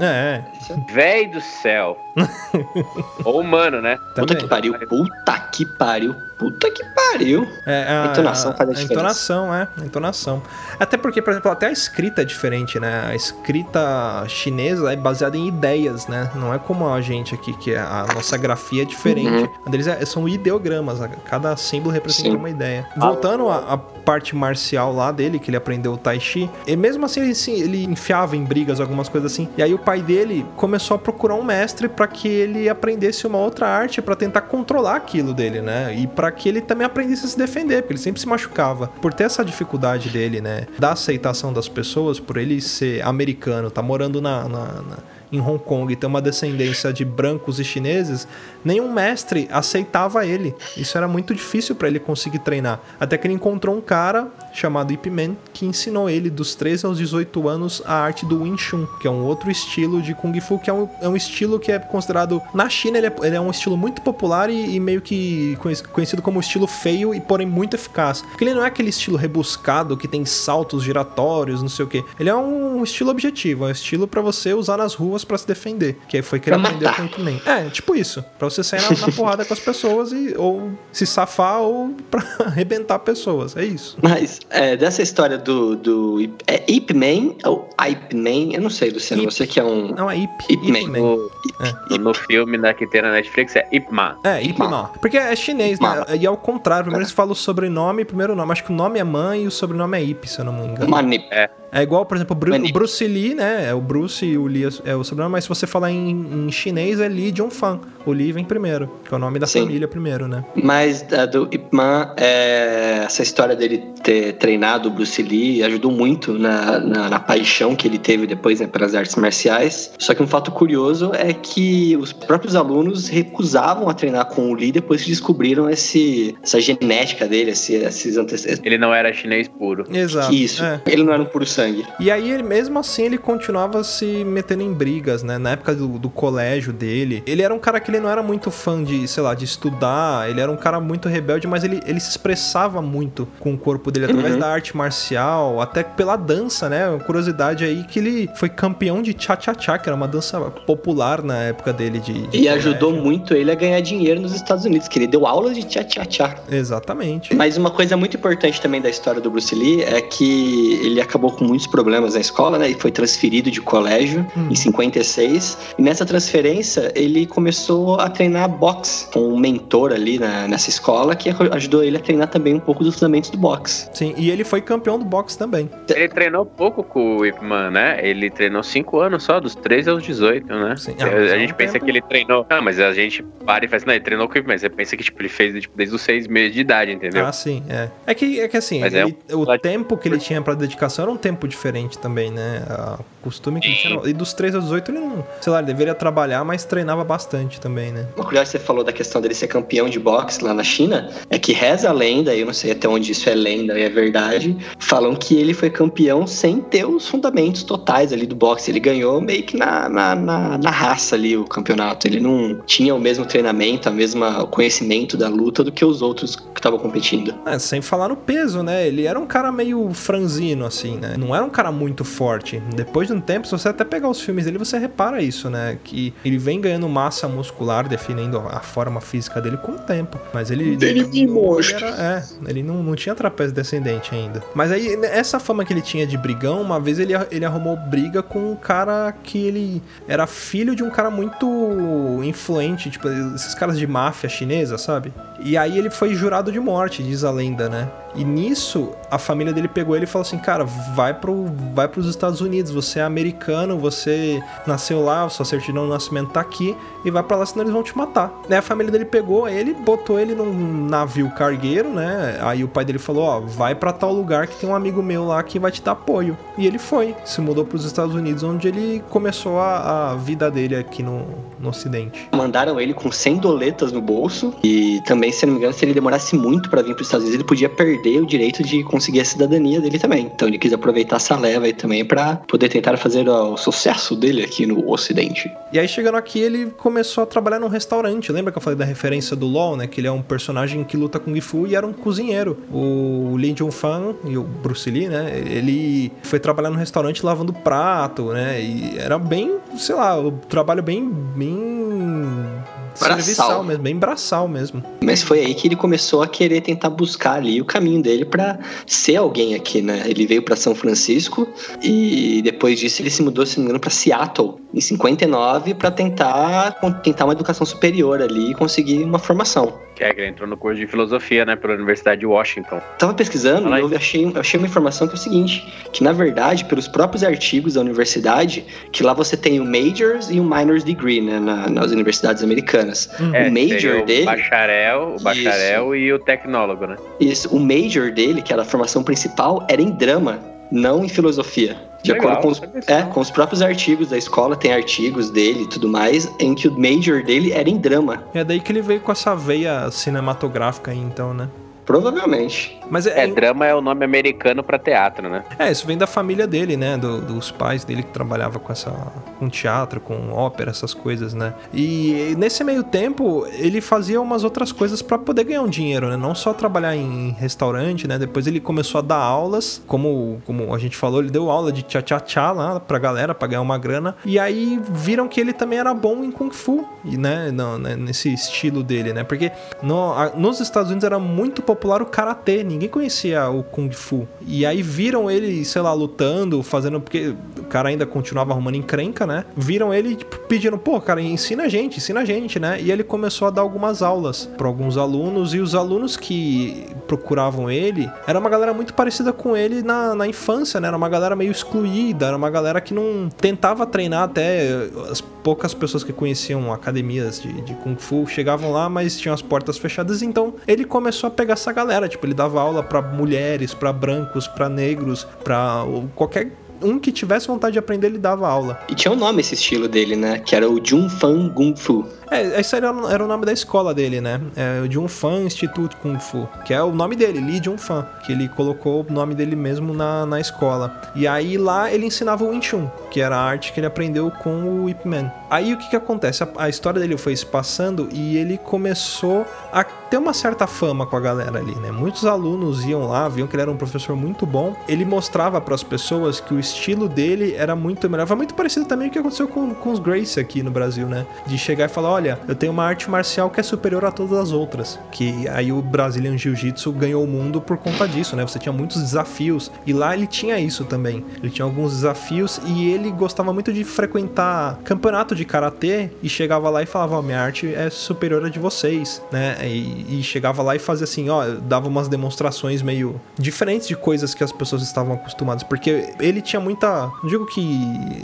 É. Velho do céu. (laughs) Ou humano, né? Puta que pariu. Puta que pariu. Puta que pariu. É, a, a entonação faz a, a entonação, é. A entonação. Até porque, por exemplo, até a escrita é diferente, né? A escrita chinesa é baseada em ideias, né? Não é como a gente aqui, que a nossa grafia é diferente. Uhum. Deles é, são ideogramas. Cada símbolo representa Sim. uma ideia. Voltando à parte marcial lá dele, que ele aprendeu o Tai Chi, e mesmo assim ele, assim, ele enfiava em brigas, algumas coisas assim. E aí o pai dele começou a procurar um mestre para que ele aprendesse uma outra arte para tentar controlar aquilo dele, né? E para que ele também aprendesse a se defender, porque ele sempre se machucava. Por ter essa dificuldade dele, né? Da aceitação das pessoas, por ele ser americano, tá morando na, na, na em Hong Kong e ter uma descendência de brancos e chineses, nenhum mestre aceitava ele. Isso era muito difícil para ele conseguir treinar. Até que ele encontrou um cara chamado Ip Man que ensinou ele dos 13 aos 18 anos a arte do Wing Chun, que é um outro estilo de Kung Fu, que é um, é um estilo que é considerado. Na China, ele é, ele é um estilo muito popular e, e, meio que conhecido como estilo feio e porém muito eficaz. Porque ele não é aquele estilo rebuscado que tem saltos giratórios, não sei o que. Ele é um estilo objetivo, é um estilo para você usar nas ruas para se defender. Que foi que ele aprendeu com o Ip Man. É, tipo isso. Pra você sair na, na (laughs) porrada com as pessoas e ou se safar ou pra (laughs) arrebentar pessoas. É isso. Mas é, dessa história do, do é Ip Man ou Ip Man? Eu não sei, Luciano. Ip. Você que é um. Não, é Ip. Ip, Ip Man. O, é. No filme né, que tem na Netflix é Ip Man. É, Ip Man. Porque é chinês, né? E ao contrário, primeiro você fala o sobrenome e primeiro nome. Acho que o nome é mãe e o sobrenome é Ip, se eu não me engano. Manip. É. É igual, por exemplo, o, o Bruce Lee, né? É o Bruce e o Lee é o sobrenome, mas se você falar em, em chinês é Lee Jong Fan. O Lee vem primeiro, que é o nome da Sim. família primeiro, né? Mas a do Ip Man, é, essa história dele ter treinado o Bruce Lee ajudou muito na, na, na paixão que ele teve depois né, pelas artes marciais. Só que um fato curioso é que os próprios alunos recusavam a treinar com o Lee depois que descobriram esse, essa genética dele, esse, esses antecedentes. Ele não era chinês puro. Exato. Isso, é. ele não era um puro sangue. E aí, ele, mesmo assim, ele continuava se metendo em brigas, né? Na época do, do colégio dele. Ele era um cara que ele não era muito fã de, sei lá, de estudar. Ele era um cara muito rebelde, mas ele, ele se expressava muito com o corpo dele através Uhum. da arte marcial, até pela dança, né? Uma curiosidade aí que ele foi campeão de cha-cha-cha, que era uma dança popular na época dele de. de E ajudou colégio. muito ele a ganhar dinheiro nos Estados Unidos, que ele deu aulas de tchá-tchá-tchá. Exatamente. Mas uma coisa muito importante também da história do Bruce Lee é que ele acabou com muitos problemas na escola, né? E foi transferido de colégio Hum. em 56. E nessa transferência, ele começou a treinar boxe com um mentor ali na- nessa escola que ajudou ele a treinar também um pouco dos fundamentos do boxe. Sim, e ele foi campeão do boxe também. Ele treinou pouco com o Ip Man, né? Ele treinou 5 anos só, dos 13 aos 18, né? Sim. a, Ah, é a um gente pensa tempo- que ele treinou. Não, mas a gente para e faz, não, ele treinou com o Ip Man. Você pensa que tipo, ele fez tipo, desde os 6 meses de idade, entendeu? Ah, sim, é. É que, é que assim, Mas é ele- o um- tempo que ele tinha pra dedicação era um tempo diferente também, né? A- O costume que ele tinha. E dos 3 aos 18 ele não. Sei lá, ele deveria trabalhar, mas treinava bastante também, né? Uma curiosidade que você falou da questão dele ser campeão de boxe lá na China é que reza a lenda, eu não sei até onde isso é lenda e é verdade, falam que ele foi campeão sem ter os fundamentos totais ali do boxe. Ele ganhou meio que na, na, na, na raça ali o campeonato. Ele não tinha o mesmo treinamento, a mesma conhecimento da luta do que os outros que estavam competindo. É, sem falar no peso, né? Ele era um cara meio franzino, assim, né? Não era um cara muito forte. Depois de um tempo, se você até pegar os filmes dele, você repara isso, né? Que ele vem ganhando massa muscular, definindo a forma física dele com o tempo. Mas ele. Ele ele era- é, ele não, não tinha trapézio descendente ainda. Mas aí, essa fama que ele tinha de brigão, uma vez ele, ele arrumou briga com um cara que ele era filho de um cara muito influente, tipo, esses caras de máfia chinesa, sabe? E aí ele foi jurado de morte, diz a lenda, né? E nisso, a família dele pegou ele e falou assim: Cara, vai, pro, vai pros Estados Unidos, você é americano, você nasceu lá, sua certidão de nascimento tá aqui, e vai pra lá, senão eles vão te matar. Né? A família dele pegou ele, botou ele num navio cargueiro, né? Aí o pai dele falou: Ó, vai pra tal lugar que tem um amigo meu lá que vai te dar apoio. E ele foi, se mudou pros Estados Unidos, onde ele começou a, a vida dele aqui no, no Ocidente. Mandaram ele com 100 doletas no bolso e também, se não me engano, se ele demorasse muito para vir para os Estados Unidos, ele podia perder o direito de conseguir a cidadania dele também. Então ele quis aproveitar essa leva aí também para poder tentar fazer o sucesso dele aqui no Ocidente. E aí, chegando aqui, ele começou a trabalhar num restaurante. Lembra que eu falei da referência do LoL, né? Que ele é um personagem que luta Kung Fu e era um cozinheiro. O Lin Jun-fan e o Bruce Lee, né? Ele foi trabalhar num restaurante lavando prato, né? E era bem, sei lá, o trabalho bem... bem... Braçal. Serviçal mesmo, bem braçal mesmo. Mas foi aí que ele começou a querer tentar buscar ali o caminho dele para ser alguém aqui, né? Ele veio para São Francisco e depois disso ele se mudou, se não me engano, para Seattle em 59 para tentar tentar uma educação superior ali e conseguir uma formação. É ele entrou no curso de filosofia, né? Pela Universidade de Washington. Tava pesquisando Fala e eu achei, eu achei uma informação que é o seguinte, que na verdade, pelos próprios artigos da universidade, que lá você tem o Majors e o Minors Degree, né, na- nas universidades americanas. É, o Major o dele, Bacharel, o bacharel e o tecnólogo, né? isso, o Major dele, que era a formação principal, era em drama, não em filosofia. De Legal, acordo com os, é, com os próprios artigos da escola, tem artigos dele e tudo mais, em que o Major dele era em drama. É daí que ele veio com essa veia cinematográfica aí, então, né? Provavelmente. Mas é, É, drama é o nome americano pra teatro, né? É, isso vem da família dele, né? Do- dos pais dele que trabalhava com essa. com teatro, com ópera, essas coisas, né? E nesse meio tempo, ele fazia umas outras coisas pra poder ganhar um dinheiro, né? Não só trabalhar em restaurante, né? Depois ele começou a dar aulas, como, como a gente falou, ele deu aula de tchá-tchá-tchá lá pra galera, pra ganhar uma grana. E aí viram que ele também era bom em Kung Fu, e, né? no- né, nesse estilo dele, né? Porque no- a- nos Estados Unidos era muito popular o karatê, ninguém conhecia o Kung Fu. E aí viram ele, sei lá, lutando, fazendo. Porque o cara ainda continuava arrumando encrenca, né? Viram ele tipo, pedindo, pô, cara, ensina a gente, ensina a gente, né? E ele começou a dar algumas aulas para alguns alunos, e os alunos que procuravam ele era uma galera muito parecida com ele na, na infância, né? Era uma galera meio excluída, era uma galera que não tentava treinar até. As poucas pessoas que conheciam academias de, de Kung Fu chegavam lá, mas tinham as portas fechadas, então ele começou a pegar essa galera. Tipo, ele dava aula para mulheres, para brancos, para negros, para qualquer um que tivesse vontade de aprender, ele dava aula. E tinha um nome esse estilo dele, né? Que era o Jun Fan Gung Fu. É, esse era, era o nome da escola dele, né? É o Jun Fan Institute Kung Fu, que é o nome dele, Li Jun Fan, que ele colocou o nome dele mesmo na, na escola. E aí lá ele ensinava o Wing Chun, que era a arte que ele aprendeu com o Ip Man. Aí o que que acontece? A, a história dele foi se passando e ele começou a ter uma certa fama com a galera ali, né? Muitos alunos iam lá, viam que ele era um professor muito bom. Ele mostrava para as pessoas que o estilo dele era muito melhor. Foi muito parecido também o que aconteceu com, com os Grace aqui no Brasil, né? De chegar e falar: olha, eu tenho uma arte marcial que é superior a todas as outras. Que aí o Brazilian Jiu-Jitsu ganhou o mundo por conta disso, né? Você tinha muitos desafios. E lá ele tinha isso também. Ele tinha alguns desafios e ele gostava muito de frequentar campeonato de karatê e chegava lá e falava: oh, minha arte é superior a de vocês, né? E, e chegava lá e fazia assim: ó, dava umas demonstrações meio diferentes de coisas que as pessoas estavam acostumadas. Porque ele tinha muita. Digo que.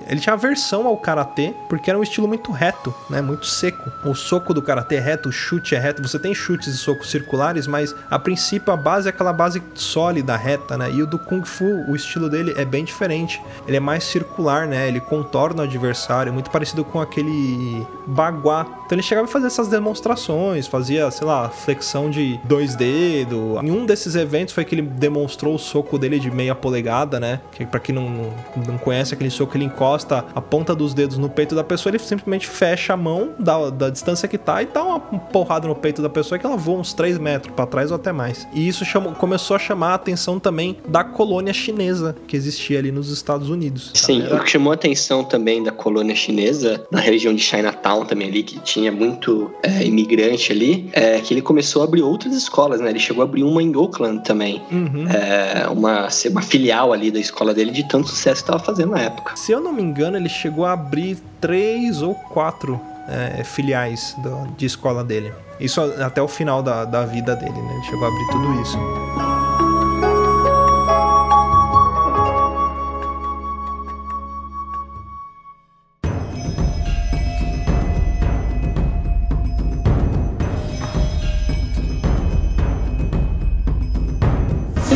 Ele tinha aversão ao karatê, porque era um estilo muito reto, né? Muito seco. O soco do karatê é reto, o chute é reto. Você tem chutes e socos circulares, mas a princípio a base é aquela base sólida, reta, né? E o do Kung Fu, o estilo dele é bem diferente. Ele é mais circular, né? Ele contorna o adversário, muito parecido com aquele baguá. Então ele chegava a fazer essas demonstrações, fazia, sei lá, flexão de dois dedos. Em um desses eventos foi que ele demonstrou o soco dele de meia polegada, né? Que para quem não, não conhece aquele soco, ele encosta a ponta dos dedos no peito da pessoa, ele simplesmente fecha a mão da, da distância que tá e dá uma porrada no peito da pessoa que ela voa uns 3 metros para trás ou até mais. E isso chamou, começou a chamar a atenção também da colônia chinesa que existia ali nos Estados Unidos. Sim, Era... o que chamou a atenção também da colônia chinesa, na região de Chinatown também ali, que tinha muito é, imigrante ali, é que ele começou a abrir outras escolas, né? Ele chegou a abrir uma em Oakland também. Uhum. É, uma, uma filial ali da escola dele de tanto sucesso que estava fazendo na época. Se eu não me engano, ele chegou a abrir três ou quatro é, filiais do, de escola dele. Isso até o final da, da vida dele, né? Ele chegou a abrir tudo isso.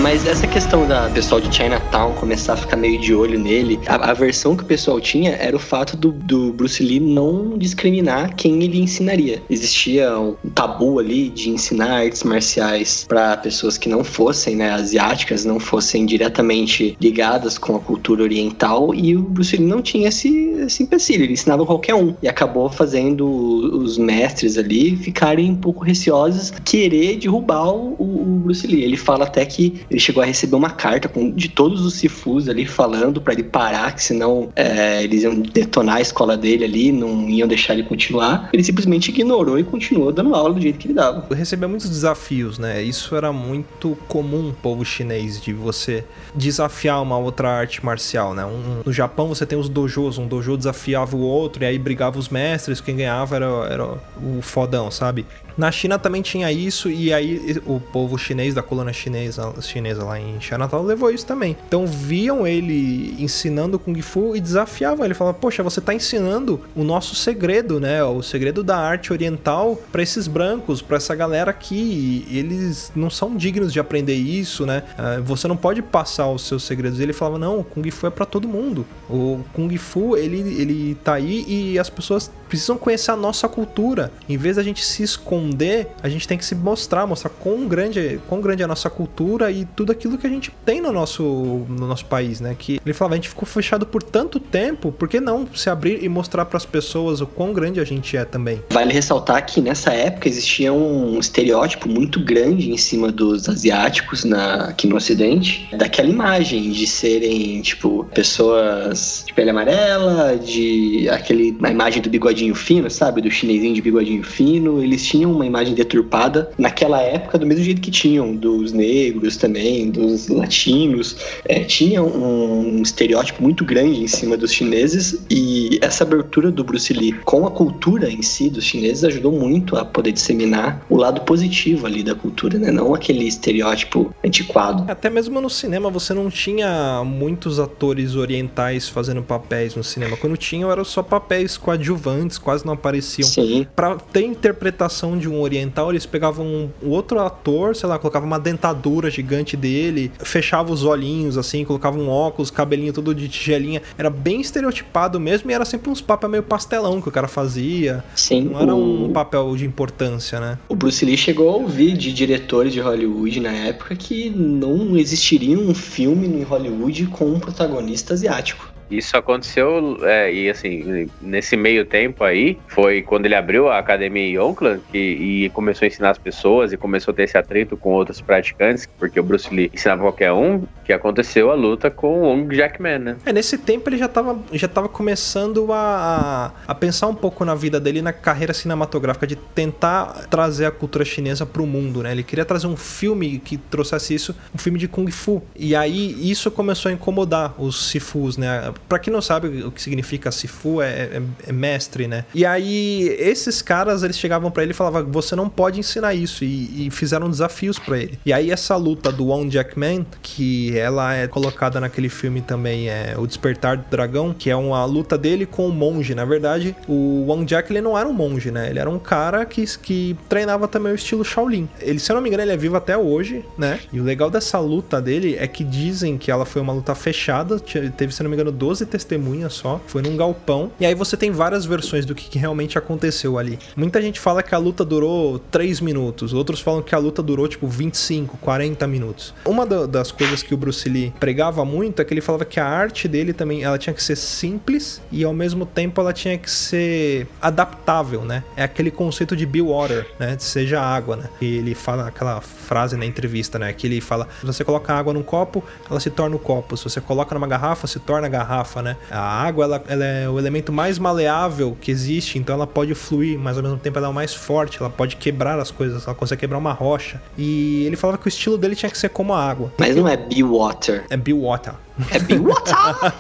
Mas essa questão da pessoal de Chinatown começar a ficar meio de olho nele, a, a versão que o pessoal tinha era o fato do, do, Bruce Lee não discriminar quem ele ensinaria. Existia um tabu ali de ensinar artes marciais para pessoas que não fossem né, asiáticas, não fossem diretamente ligadas com a cultura oriental, e o Bruce Lee não tinha esse, esse empecilho, ele ensinava qualquer um. E acabou fazendo os mestres ali ficarem um pouco receosos, querer derrubar o, o Bruce Lee. Ele fala até que ele chegou a receber uma carta com, de todos os Sifus ali falando para ele parar, que senão é, eles iam detonar a escola dele ali, não iam deixar ele continuar. Ele simplesmente ignorou e continuou dando aula do jeito que ele dava. Recebeu muitos desafios, né? Isso era muito comum no povo chinês, de você desafiar uma outra arte marcial, né? Um, no Japão você tem os dojos, um dojo desafiava o outro e aí brigava os mestres, quem ganhava era, era o fodão, sabe? Na China também tinha isso, e aí o povo chinês da colônia chinesa, chinesa lá em Chinatown levou isso também. Então viam ele ensinando Kung Fu e desafiavam ele. Falavam, poxa, você está ensinando o nosso segredo, né? O segredo da arte oriental para esses brancos, para essa galera aqui. Eles não são dignos de aprender isso, né? Ah, você não pode passar os seus segredos. Ele falava, não, o Kung Fu é para todo mundo. O Kung Fu, ele, ele tá aí e as pessoas precisam conhecer a nossa cultura. Em vez da gente se esconder, a gente tem que se mostrar, mostrar quão grande, quão grande é a nossa cultura e tudo aquilo que a gente tem no nosso, no nosso país, né? Que ele falava, a gente ficou fechado por tanto tempo, por que não se abrir e mostrar para as pessoas o quão grande a gente é também? Vale ressaltar que nessa época existia um estereótipo muito grande em cima dos asiáticos na, aqui no Ocidente, daquela imagem de serem, tipo, pessoas de pele amarela, de aquele, a imagem do bigodinho bigodinho fino, sabe? Do chinesinho de bigodinho fino. Eles tinham uma imagem deturpada naquela época, do mesmo jeito que tinham dos negros também, dos latinos. É, tinha um, estereótipo muito grande em cima dos chineses e essa abertura do Bruce Lee com a cultura em si dos chineses ajudou muito a poder disseminar o lado positivo ali da cultura, né? Não aquele estereótipo antiquado. Até mesmo no cinema você não tinha muitos atores orientais fazendo papéis no cinema. Quando tinham eram só papéis coadjuvantes diferentes, quase não apareciam. Sim. Pra ter interpretação de um oriental, eles pegavam um outro ator, sei lá, colocavam uma dentadura gigante dele, fechava os olhinhos assim, colocava um óculos, cabelinho todo de tigelinha. Era bem estereotipado mesmo e era sempre uns papéis meio pastelão que o cara fazia. Sim. Não era o- um papel de importância, né? O Bruce Lee chegou a ouvir de diretores de Hollywood na época que não existiria um filme em Hollywood com um protagonista asiático. Isso aconteceu, é, e assim, nesse meio tempo aí, foi quando ele abriu a academia em Oakland que, e começou a ensinar as pessoas e começou a ter esse atrito com outros praticantes, porque o Bruce Lee ensinava qualquer um, que aconteceu a luta com o Wong Jackman, né? É, nesse tempo ele já tava, já tava começando a, a pensar um pouco na vida dele, na carreira cinematográfica, de tentar trazer a cultura chinesa pro mundo, né? Ele queria trazer um filme que trouxesse isso, um filme de Kung Fu. E aí isso começou a incomodar os Sifus, né? Pra quem não sabe o que significa Sifu, é, é- é mestre, né? E aí esses caras, eles chegavam pra ele e falavam, você não pode ensinar isso, e, e fizeram desafios pra ele. E aí essa luta do Wong Jackman, que ela é colocada naquele filme também, é O Despertar do Dragão, que é uma luta dele com o monge. Na verdade, o Wong Jack ele não era um monge, né? Ele era um cara que, que treinava também o estilo Shaolin. Ele, se eu não me engano, ele é vivo até hoje, né? E o legal dessa luta dele é que dizem que ela foi uma luta fechada, teve, se eu não me engano, 12 testemunhas só, foi num galpão. E aí você tem várias versões do que, que realmente aconteceu ali. Muita gente fala que a luta durou 3 minutos, outros falam que a luta durou tipo 25, 40 minutos. Uma da- das coisas que o Bruce Lee pregava muito é que ele falava que a arte dele também ela tinha que ser simples e ao mesmo tempo ela tinha que ser adaptável, né? É aquele conceito de be water, né? Seja água, né? E ele fala aquela frase na entrevista, né? Que ele fala: se você coloca água num copo, ela se torna o copo. Se você coloca numa garrafa, se torna a garrafa, né? A água, ela, ela é o elemento mais maleável que existe, então ela pode fluir, mas ao mesmo tempo ela é o mais forte, ela pode quebrar as coisas, ela consegue quebrar uma rocha. E ele falava que o estilo dele tinha que ser como a água. Mas não é Be Water, É be water. é Be Water!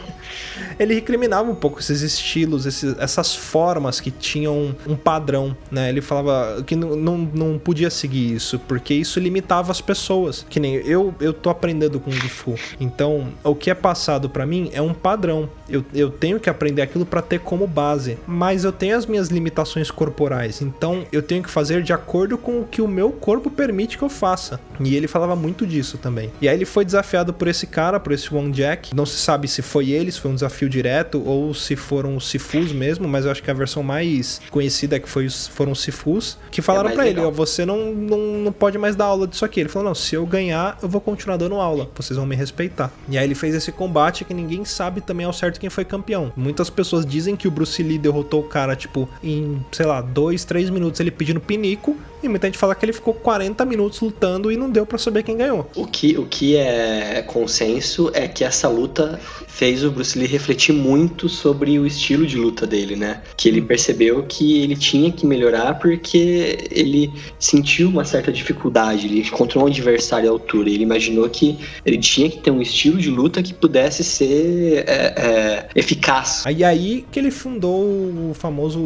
(laughs) ele recriminava um pouco esses estilos, esses- essas formas que tinham um padrão, né? Ele falava que não, não, não podia seguir isso, porque isso limitava as pessoas. Que nem eu, eu tô aprendendo Kung Fu. Então, o que é passado pra mim é um padrão. Eu, eu tenho que aprender aquilo pra ter como base. Mas eu tenho as minhas limitações corporais. Então, eu tenho que fazer de acordo com o que o meu corpo permite que eu faça. E ele falava muito disso também. E aí ele foi desafiado por esse cara, por esse Wong Jack. Não se sabe se foi ele, se foi um desafio direto ou se foram os Sifus mesmo, mas eu acho que a versão mais conhecida é que foi os, foram os Sifus, que falaram mais pra ele, ó, você não, não, não pode mais dar aula disso aqui. Ele falou, não, se eu ganhar, eu vou continuar dando aula, vocês vão me respeitar. E aí ele fez esse combate que ninguém sabe também ao certo quem foi campeão. Muitas pessoas dizem que o Bruce Lee derrotou o cara, tipo, em, sei lá, dois, três minutos ele pedindo pinico, e muita gente fala que ele ficou 40 minutos lutando e não deu pra saber quem ganhou. O que, o que é consenso é que essa luta fez o Bruce Lee refletir muito sobre o estilo de luta dele, né? Que ele percebeu que ele tinha que melhorar porque ele sentiu uma certa dificuldade, ele encontrou um adversário à altura, ele imaginou que ele tinha que ter um estilo de luta que pudesse ser é, é, eficaz. Aí aí que ele fundou o famoso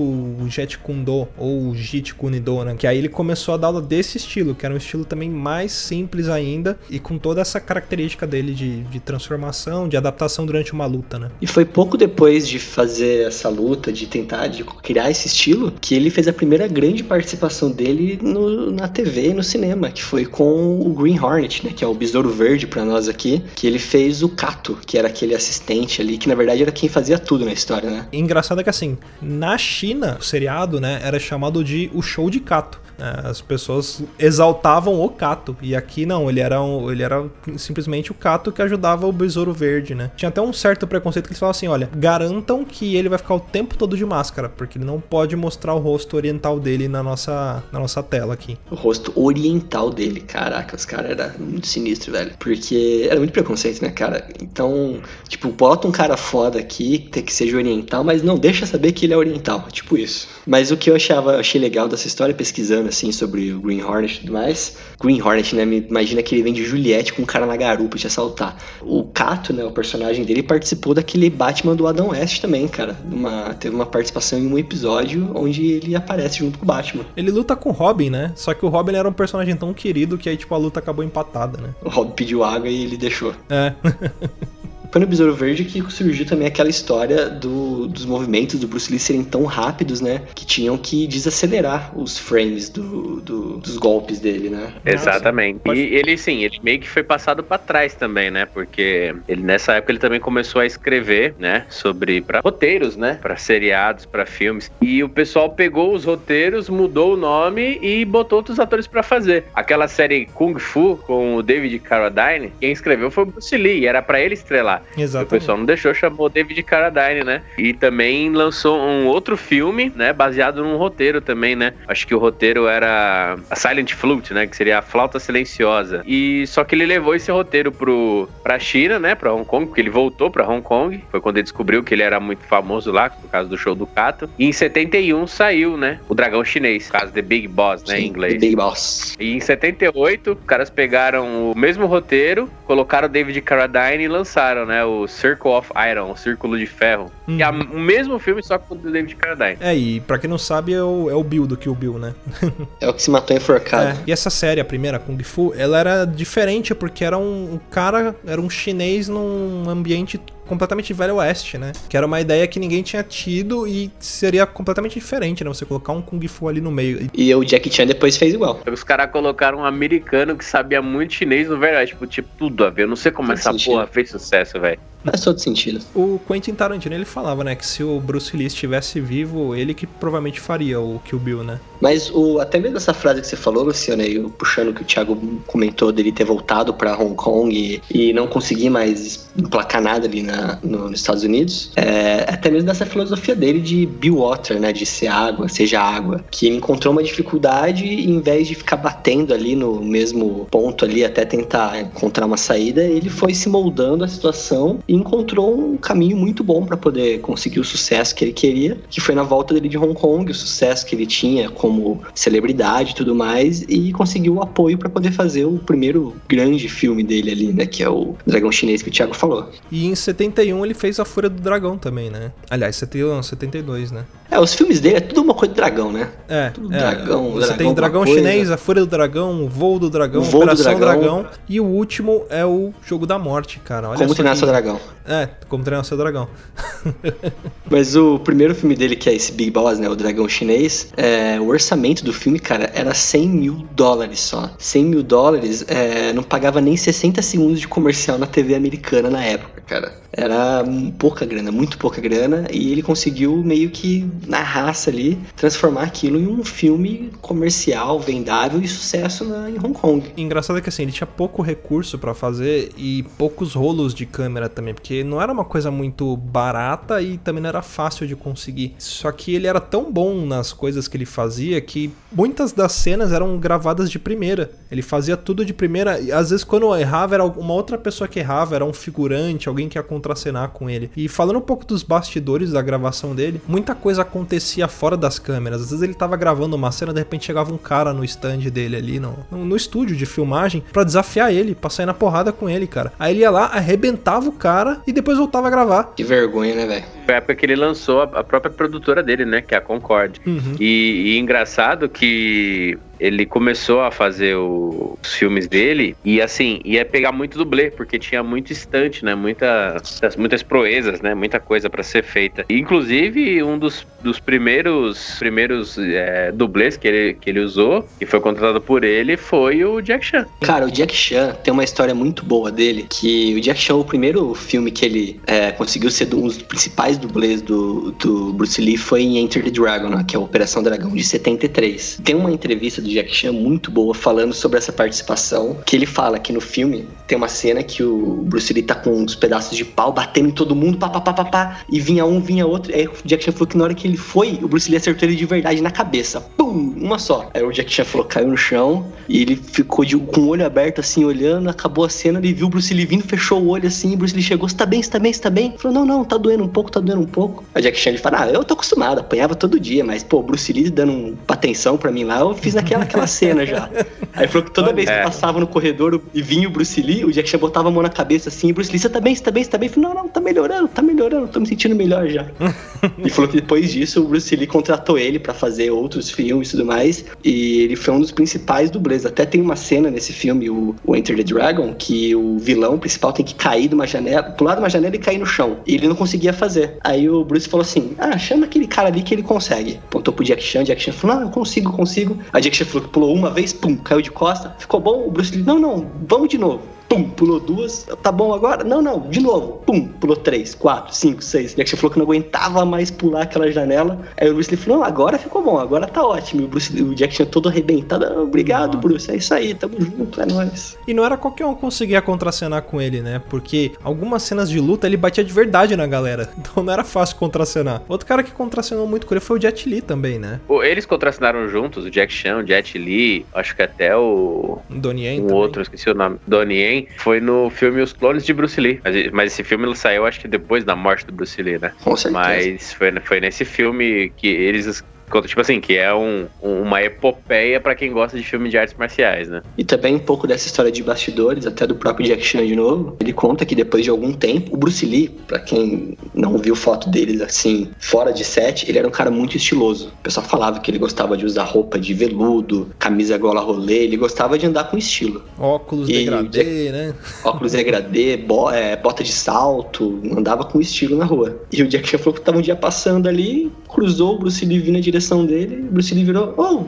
Jet Kundo ou Jeet Kune Do, né? Que aí ele começou a dar aula desse estilo, que era um estilo também mais simples ainda e com toda essa característica dele de, de transformação, de adaptação durante uma luta, né? E foi pouco depois de fazer essa luta, de tentar de criar esse estilo, que ele fez a primeira grande participação dele no- na TV e no cinema, que foi com o Green Hornet, né, que é o Besouro Verde pra nós aqui, que ele fez o Kato, que era aquele assistente ali, que na verdade era quem fazia tudo na história, né? E engraçado é que assim, na China, o seriado, né, era chamado de o show de Kato. As pessoas exaltavam o Kato. E aqui não, ele era, um- ele era simplesmente o Kato que ajudava o Besouro Verde, né? Tinha até um certo preconceito que eles falavam assim: olha, garantam que ele vai ficar o tempo todo de máscara, porque ele não pode mostrar o rosto oriental dele na nossa, na nossa tela aqui. O rosto oriental dele, caraca, os caras eram muito sinistro, velho. Porque era muito preconceito, né, cara? Então, tipo, bota um cara foda aqui, tem que seja oriental, mas não deixa saber que ele é oriental, tipo isso. Mas o que eu achava, achei legal dessa história, pesquisando assim sobre o Green Hornet e tudo mais. Green Hornet, né? Me imagina que ele vem de Juliette com um cara na garupa te assaltar. O Cato, né? O personagem dele participou daquele Batman do Adam West também, cara. Uma, teve uma participação em um episódio onde ele aparece junto com o Batman. Ele luta com o Robin, né? Só que o Robin era um personagem tão querido que aí, tipo, a luta acabou empatada, né? O Rob pediu água e ele deixou. É. (laughs) Foi no Besouro Verde que surgiu também aquela história do, dos movimentos do Bruce Lee serem tão rápidos, né? Que tinham que desacelerar os frames do, do- dos golpes dele, né? Exatamente. Pode- E ele, sim, ele meio que foi passado pra trás também, né? Porque ele nessa época ele também começou a escrever, né? Sobre para roteiros, né? Pra seriados, pra filmes. E o pessoal pegou os roteiros, mudou o nome e botou outros atores pra fazer. Aquela série Kung Fu com o David Carradine, quem escreveu foi o Bruce Lee, e era pra ele estrelar. E O Exatamente. pessoal não deixou, chamou David Carradine, né? E também lançou um outro filme, né? Baseado num roteiro também, né? Acho que o roteiro era a Silent Flute, né? Que seria a flauta silenciosa. E só que ele levou esse roteiro pro, pra China, né? Pra Hong Kong, porque ele voltou pra Hong Kong. Foi quando ele descobriu que ele era muito famoso lá, por causa do show do Kato. E em 71 saiu, né? O Dragão Chinês, por causa The Big Boss, né? Em Sim, inglês. The Big Boss. E em 78, os caras pegaram o mesmo roteiro, colocaram o David Carradine e lançaram, né? O Circle of Iron, o Círculo de Ferro. Uhum. E é o mesmo filme, só com o David Carradine. É, e pra quem não sabe, é o, é o Bill do Kill Bill, né? (laughs) É o que se matou enforcado. É, e essa série, a primeira, Kung Fu, ela era diferente porque era um, um cara, era um chinês num ambiente completamente velho oeste, né? Que era uma ideia que ninguém tinha tido e seria completamente diferente, né? Você colocar um Kung Fu ali no meio. E o Jackie Chan depois fez igual. Os caras colocaram um americano que sabia muito chinês no velho, tipo, tipo, tudo a ver. Eu não sei como Faz essa sentido. porra fez sucesso, velho. Faz todo sentido. O Quentin Tarantino, ele falava, né, que se o Bruce Lee estivesse vivo, ele que provavelmente faria o Kill Bill, né? Mas o, até mesmo essa frase que você falou, Luciano, aí, puxando o que o Thiago comentou dele ter voltado pra Hong Kong e, e não conseguir mais emplacar nada ali na, no- nos Estados Unidos, é, até mesmo dessa filosofia dele de be water, né? De ser água, seja água. Que ele encontrou uma dificuldade e em vez de ficar batendo ali no mesmo ponto ali até tentar encontrar uma saída, ele foi se moldando a situação e encontrou um caminho muito bom para poder conseguir o sucesso que ele queria, que foi na volta dele de Hong Kong, o sucesso que ele tinha como celebridade e tudo mais, e conseguiu o apoio para poder fazer o primeiro grande filme dele ali, né, que é o Dragão Chinês que o Thiago falou. E em 71 ele fez A Fúria do Dragão também, né? Aliás, 71, 72, né? É, os filmes dele é tudo uma coisa de dragão, né? É, Tudo é, dragão, você dragão, tem Dragão alguma coisa. Chinês, A Fúria do Dragão, O Voo do Dragão, O Voo do Operação Dragão. Dragão. E o último é o Jogo da Morte, cara. Olha como treinar que- seu dragão. É, Como Treinar Seu Dragão. (laughs) Mas o primeiro filme dele, que é esse Big Boss, né? O Dragão Chinês, é, o orçamento do filme, cara, era 100 mil dólares só. 100 mil dólares é, não pagava nem 60 segundos de comercial na TV americana na época, cara. Era pouca grana, muito pouca grana, e ele conseguiu meio que, na raça ali, transformar aquilo em um filme comercial, vendável e sucesso na, em Hong Kong. Engraçado é que assim, ele tinha pouco recurso pra fazer e poucos rolos de câmera também, porque não era uma coisa muito barata e também não era fácil de conseguir. Só que ele era tão bom nas coisas que ele fazia que muitas das cenas eram gravadas de primeira. Ele fazia tudo de primeira e às vezes quando errava era uma outra pessoa que errava, era um figurante, alguém que ia contracenar com ele. E falando um pouco dos bastidores da gravação dele, muita coisa acontecia fora das câmeras. Às vezes ele tava gravando uma cena, de repente chegava um cara no stand dele ali, no, no, no estúdio de filmagem, pra desafiar ele, pra sair na porrada com ele, cara. Aí ele ia lá, arrebentava o cara e depois voltava a gravar. Que vergonha, né, velho? Foi a época que ele lançou a, a própria produtora dele, né? Que é a Concorde. Uhum. E, e engraçado que ele começou a fazer o- os filmes dele e assim, ia pegar muito dublê, porque tinha muito estante, né? Muita, muitas, muitas proezas, né? Muita coisa pra ser feita. Inclusive, um dos, dos primeiros primeiros é, dublês que ele, que ele usou, que foi contratado por ele, foi o Jack Chan. Cara, o Jack Chan tem uma história muito boa dele, que o Jack Chan, o primeiro filme que ele é, conseguiu ser um dos principais dublês do, do Bruce Lee foi em Enter the Dragon, né, que é a Operação Dragão de 73. Tem uma entrevista do Jack Chan muito boa falando sobre essa participação, que ele fala que no filme tem uma cena que o Bruce Lee tá com uns pedaços de pau batendo em todo mundo, pá, pá, pá, pá, pá, e vinha um, vinha outro. Aí o Jack Chan falou que na hora que ele foi, o Bruce Lee acertou ele de verdade na cabeça. Pum! Uma só. Aí o Jack Chan falou, caiu no chão, e ele ficou de- com o olho aberto assim, olhando, acabou a cena, ele viu o Bruce Lee vindo, fechou o olho assim, e o Bruce Lee chegou, você tá bem, você tá bem, você tá bem? Ele falou, não, não, tá doendo um pouco, tá doendo um pouco. Aí o Jack Chan ele fala, ah, eu tô acostumado, apanhava todo dia, mas pô, o Bruce Lee dando um- atenção pra mim lá, eu fiz naquela aquela, aquela cena já. Aí falou que toda vez que É. passava no corredor e vinha o Bruce Lee, o Jack Chan botava a mão na cabeça assim, Bruce Lee, você tá bem, você tá bem, você tá bem? Eu falei, não, não, tá melhorando, tá melhorando, tô me sentindo melhor já. (laughs) e falou que depois disso o Bruce Lee contratou ele pra fazer outros filmes e tudo mais, e ele foi um dos principais dublês. Até tem uma cena nesse filme, o, o Enter the Dragon, que o vilão principal tem que cair de uma janela, pular de uma janela e cair no chão. E ele não conseguia fazer. Aí o Bruce falou assim: Ah, chama aquele cara ali que ele consegue. Apontou pro Jack Chan, Jack Chan falou: Não, eu consigo, consigo. Aí Jack Chan que pulou uma vez, pum, caiu de costa. Ficou bom? O Bruce Lee, não, não, vamos de novo. Pum, pulou duas. Tá bom agora? Não, não, de novo. Pum, pulou três, quatro, cinco, seis. Jack Chan falou que não aguentava mais pular aquela janela. Aí o Bruce Lee falou: Não, agora ficou bom, agora tá ótimo. E o, Bruce, Lee- o Jack Chan todo arrebentado. "Ah, Obrigado, Nossa. Bruce. É isso aí, tamo junto, é nóis. E não era qualquer um que conseguia contracenar com ele, né? Porque algumas cenas de luta ele batia de verdade na galera. (laughs) Então não era fácil contracenar. Outro cara que contracenou muito com ele foi o Jet Li também, né? Pô, Eles contracenaram juntos, o Jack Chan, o Jet Li, acho que até o. O Donnie Yen Um também. outro, esqueci o nome, Donnie Yen, foi no filme Os Clones de Bruce Lee. Mas, mas esse filme saiu, acho que depois da morte do Bruce Lee, né? Com certeza. Mas foi, foi nesse filme que eles. Tipo assim, que é um, uma epopeia pra quem gosta de filme de artes marciais, né? E também um pouco dessa história de bastidores, até do próprio Jack Chan de novo. Ele conta que depois de algum tempo, o Bruce Lee, pra quem não viu foto deles assim, fora de set, ele era um cara muito estiloso. O pessoal falava que ele gostava de usar roupa de veludo, camisa gola rolê, ele gostava de andar com estilo. Óculos E degradê, né? (laughs) Óculos degradê, bo é, bota de salto, andava com estilo na rua. E o Jack Chan falou que tava um dia passando ali, cruzou o Bruce Lee vindo na direção dele, o Bruce Lee virou, ô,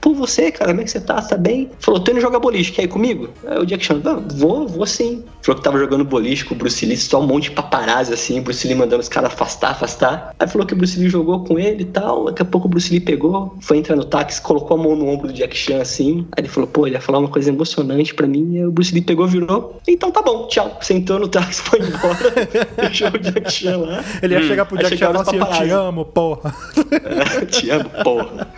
por você, cara, como é que você tá? Você tá bem? Falou, tô indo jogar boliche, quer ir comigo? Aí o Jack Chan, vou, vou sim. Falou que tava jogando boliche com o Bruce Lee, só um monte de paparazzi assim, o Bruce Lee mandando os caras afastar, afastar. Aí falou que o Bruce Lee jogou com ele e tal, daqui a pouco o Bruce Lee pegou, foi entrar no táxi, colocou a mão no ombro do Jack Chan assim, aí ele falou, pô, ele ia falar uma coisa emocionante pra mim, e aí o Bruce Lee pegou, virou, então tá bom, tchau. Sentou no táxi, foi embora, (laughs) deixou o Jack Chan lá. Ele ia chegar pro Jack Chan e falar assim, eu te amo, porra. (laughs) Te amo, porra.